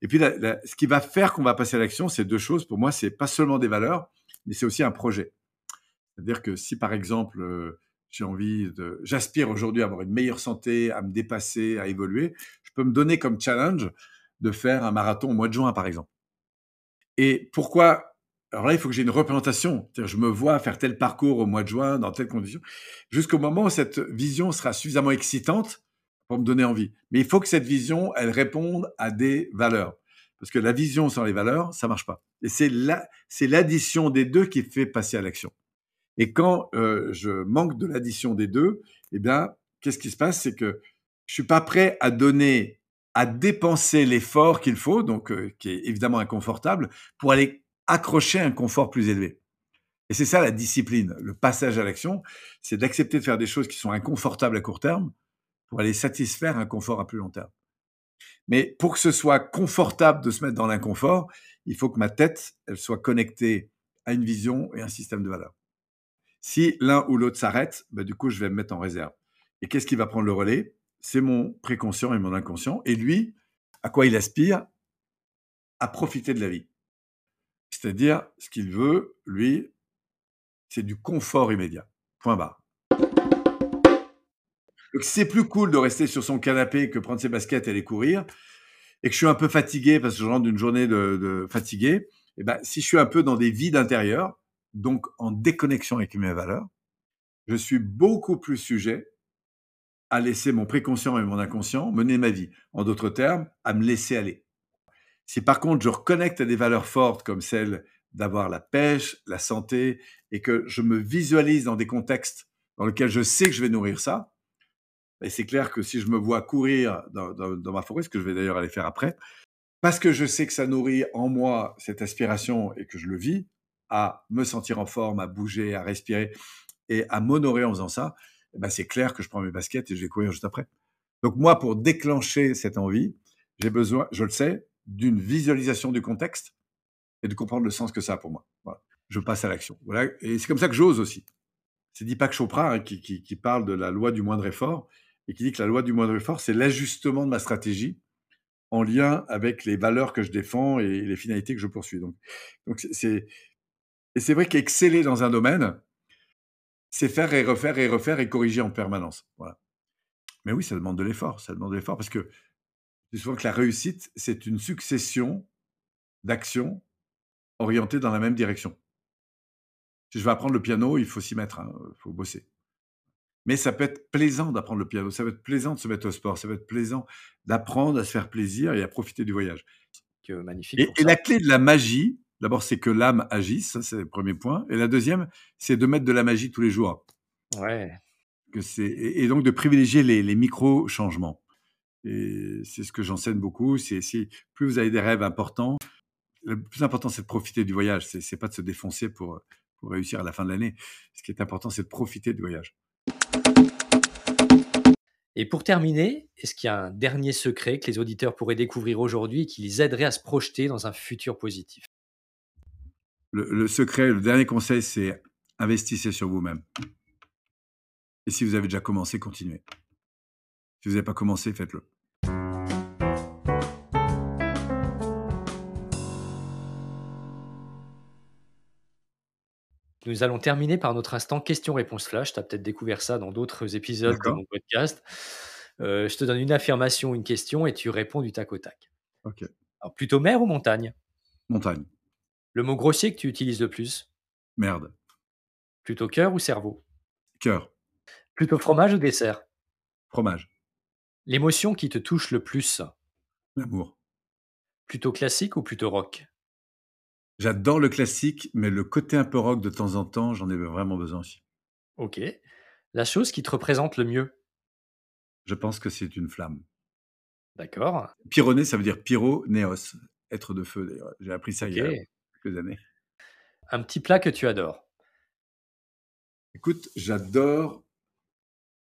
Speaker 2: Et puis ce qui va faire qu'on va passer à l'action, c'est deux choses. Pour moi, c'est pas seulement des valeurs, mais c'est aussi un projet. C'est-à-dire que si par exemple, euh, j'ai envie de, j'aspire aujourd'hui à avoir une meilleure santé, à me dépasser, à évoluer, je peux me donner comme challenge de faire un marathon au mois de juin, par exemple. Et pourquoi Alors là, il faut que j'ai une représentation. Je me vois faire tel parcours au mois de juin, dans telles conditions, jusqu'au moment où cette vision sera suffisamment excitante pour me donner envie. Mais il faut que cette vision, elle réponde à des valeurs. Parce que la vision sans les valeurs, ça marche pas. Et c'est l'addition des deux qui fait passer à l'action. Et quand euh, je manque de l'addition des deux, eh bien, qu'est-ce qui se passe? C'est que je suis pas prêt à donner à dépenser l'effort qu'il faut, donc euh, qui est évidemment inconfortable, pour aller accrocher un confort plus élevé. Et c'est ça la discipline, le passage à l'action, c'est d'accepter de faire des choses qui sont inconfortables à court terme pour aller satisfaire un confort à plus long terme. Mais pour que ce soit confortable de se mettre dans l'inconfort, il faut que ma tête, elle soit connectée à une vision et un système de valeurs. Si l'un ou l'autre s'arrête, bah, du coup, je vais me mettre en réserve. Et qu'est-ce qui va prendre le relais? C'est mon préconscient et mon inconscient. Et lui, à quoi il aspire? À profiter de la vie. C'est-à-dire, ce qu'il veut, lui, c'est du confort immédiat. Point barre. C'est plus cool de rester sur son canapé que prendre ses baskets et aller courir, et que je suis un peu fatigué parce que je rentre d'une journée de, fatigué, et eh ben, si je suis un peu dans des vides intérieurs, donc en déconnexion avec mes valeurs, je suis beaucoup plus sujet à laisser mon préconscient et mon inconscient mener ma vie. En d'autres termes, à me laisser aller. Si par contre je reconnecte à des valeurs fortes comme celle d'avoir la pêche, la santé, et que je me visualise dans des contextes dans lesquels je sais que je vais nourrir ça, et ben, c'est clair que si je me vois courir dans, dans ma forêt, ce que je vais d'ailleurs aller faire après, parce que je sais que ça nourrit en moi cette aspiration et que je le vis, à me sentir en forme, à bouger, à respirer et à m'honorer en faisant ça, ben, c'est clair que je prends mes baskets et je vais courir juste après. Donc moi, pour déclencher cette envie, j'ai besoin, je le sais, d'une visualisation du contexte et de comprendre le sens que ça a pour moi. Je passe à l'action. Voilà. Et c'est comme ça que j'ose aussi. C'est Deepak Chopra hein, qui, qui, parle de la loi du moindre effort et qui dit que la loi du moindre effort, c'est l'ajustement de ma stratégie en lien avec les valeurs que je défends et les finalités que je poursuis. Donc, donc c'est, et c'est vrai qu'exceller dans un domaine, c'est faire et refaire et refaire et corriger en permanence. Voilà. Mais oui, ça demande de l'effort. Ça demande de l'effort parce que je souvent que la réussite, c'est une succession d'actions orientées dans la même direction. Si je veux apprendre le piano, il faut s'y mettre, il hein, faut bosser. Mais ça peut être plaisant d'apprendre le piano, ça peut être plaisant de se mettre au sport, ça peut être plaisant d'apprendre à se faire plaisir et à profiter du voyage.
Speaker 1: Que magnifique.
Speaker 2: et la clé de la magie, D'abord, c'est que l'âme agisse, ça c'est le premier point. Et la deuxième, c'est de mettre de la magie tous les jours.
Speaker 1: Ouais.
Speaker 2: Que et, donc de privilégier les, micro-changements. Et c'est ce que j'enseigne beaucoup. C'est plus vous avez des rêves importants, le plus important c'est de profiter du voyage. C'est pas de se défoncer pour, pour réussir à la fin de l'année. Ce qui est important, c'est de profiter du voyage.
Speaker 1: Et pour terminer, est-ce qu'il y a un dernier secret que les auditeurs pourraient découvrir aujourd'hui et qui les aiderait à se projeter dans un futur positif?
Speaker 2: Le, le secret, le dernier conseil, c'est investissez sur vous-même. Et si vous avez déjà commencé, continuez. Si vous n'avez pas commencé, faites-le.
Speaker 1: Nous allons terminer par notre instant question-réponse flash. Tu as peut-être découvert ça dans d'autres épisodes de mon podcast. Euh, je te donne une affirmation, une question et tu réponds du tac au tac.
Speaker 2: Ok.
Speaker 1: Alors, plutôt mer ou montagne?
Speaker 2: Montagne.
Speaker 1: Le mot grossier que tu utilises le plus?
Speaker 2: Merde.
Speaker 1: Plutôt cœur ou cerveau?
Speaker 2: Cœur.
Speaker 1: Plutôt fromage ou dessert?
Speaker 2: Fromage.
Speaker 1: L'émotion qui te touche le plus?
Speaker 2: L'amour.
Speaker 1: Plutôt classique ou plutôt rock?
Speaker 2: J'adore le classique, mais le côté un peu rock de temps en temps, j'en ai vraiment besoin aussi.
Speaker 1: Ok. La chose qui te représente le mieux?
Speaker 2: Je pense que c'est une flamme.
Speaker 1: D'accord.
Speaker 2: Pyroné, ça veut dire pyro, néos, être de feu d'ailleurs. J'ai appris ça
Speaker 1: Ok.
Speaker 2: Quelques années.
Speaker 1: Un petit plat que tu adores
Speaker 2: Écoute, j'adore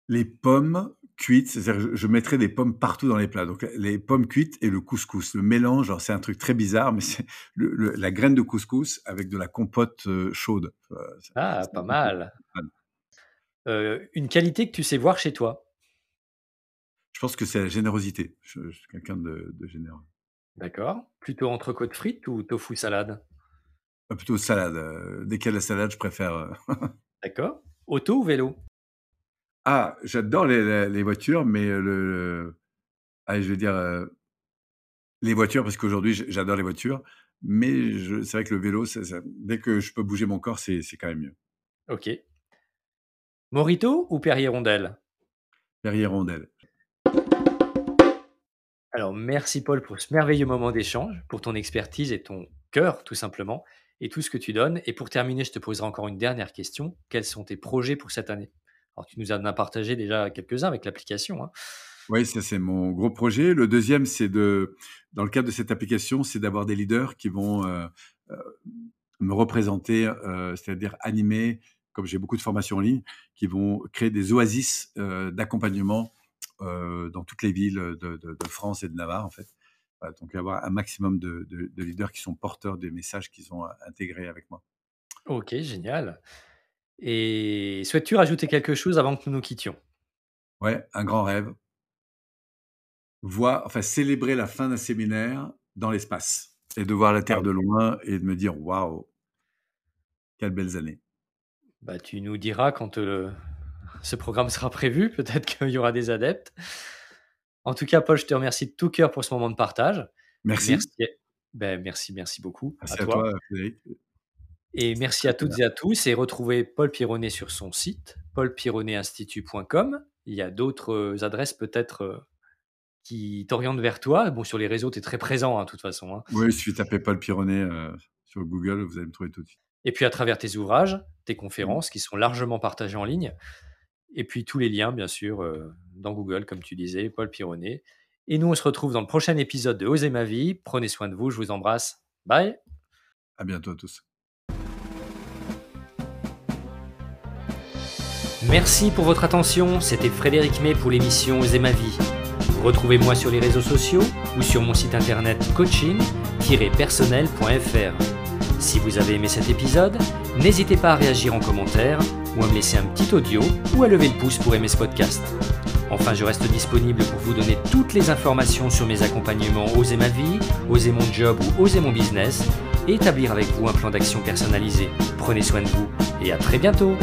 Speaker 2: les pommes cuites. C'est-à-dire, je, je mettrais des pommes partout dans les plats. Donc, les pommes cuites et le couscous. Le mélange, c'est un truc très bizarre, mais c'est le- le- la graine de couscous avec de la compote euh, chaude.
Speaker 1: Ah, pas mal. Euh, une qualité que tu sais voir chez toi
Speaker 2: Je pense que c'est la générosité. Je, je suis quelqu'un de, de généreux.
Speaker 1: D'accord. Plutôt entrecôte frites ou tofu salade?
Speaker 2: Ah, plutôt salade. euh, a la salade, je préfère. euh,
Speaker 1: D'accord. Auto ou vélo?
Speaker 2: Ah, j'adore les, les- les voitures, mais le, je vais dire euh, les voitures parce qu'aujourd'hui j'adore les voitures, mais je- c'est vrai que le vélo, ça- ça- dès que je peux bouger mon corps, c'est c'est quand même mieux.
Speaker 1: Ok. Morito ou Perrier Rondelle
Speaker 2: Perrier rondelle.
Speaker 1: Alors, merci Paul pour ce merveilleux moment d'échange, pour ton expertise et ton cœur, tout simplement, et tout ce que tu donnes. Et pour terminer, je te poserai encore une dernière question. Quels sont tes projets pour cette année? Alors, tu nous en as partagé déjà quelques-uns avec l'application. hein.
Speaker 2: Oui, ça c'est mon gros projet. Le deuxième, c'est de, dans le cadre de cette application, c'est d'avoir des leaders qui vont euh, euh, me représenter, euh, c'est-à-dire animer, comme j'ai beaucoup de formations en ligne, qui vont créer des oasis d'accompagnement dans toutes les villes de- de France et de Navarre, en fait. Voilà, donc avoir un maximum de, de- de leaders qui sont porteurs des messages qu'ils ont intégrés avec moi.
Speaker 1: Ok, génial. Et souhaites-tu rajouter quelque chose avant que nous nous quittions?
Speaker 2: Ouais, un grand rêve. Voir, enfin, célébrer la fin d'un séminaire dans l'espace et de voir la Terre
Speaker 1: Ah
Speaker 2: de loin et de me dire waouh, quelles belles années.
Speaker 1: bah, Tu nous diras quand ce programme sera prévu. Peut-être qu'il y aura des adeptes. En tout cas, Paul, je te remercie de tout cœur pour ce moment de partage.
Speaker 2: Merci.
Speaker 1: Merci, ben, merci, merci beaucoup
Speaker 2: Merci
Speaker 1: à
Speaker 2: à toi. Frédéric.
Speaker 1: Et merci à toutes et à tous. Et retrouvez Paul Pironnet sur son site, paulpironnetinstitut.com. Il y a d'autres euh, adresses peut-être euh, qui t'orientent vers toi. Bon, sur les réseaux, tu es très présent, hein, de toute façon. hein.
Speaker 2: Oui, il suffit de taper Paul Pironnet euh, sur Google, vous allez me trouver tout de suite.
Speaker 1: Et puis à travers tes ouvrages, tes conférences qui sont largement partagées en ligne. Et puis tous les liens, bien sûr, euh, dans Google, comme tu disais, Paul Pironnet. Et nous, on se retrouve dans le prochain épisode de Osez ma vie. Prenez soin de vous, je vous embrasse. Bye
Speaker 2: À bientôt à tous.
Speaker 1: Merci pour votre attention. C'était Frédéric May pour l'émission Osez ma vie. Retrouvez-moi sur les réseaux sociaux ou sur mon site internet coaching-personnel.fr. Si vous avez aimé cet épisode, n'hésitez pas à réagir en commentaire ou à me laisser un petit audio ou à lever le pouce pour aimer ce podcast. Enfin, je reste disponible pour vous donner toutes les informations sur mes accompagnements Oser ma vie, Oser mon job ou Oser mon business et établir avec vous un plan d'action personnalisé. Prenez soin de vous et à très bientôt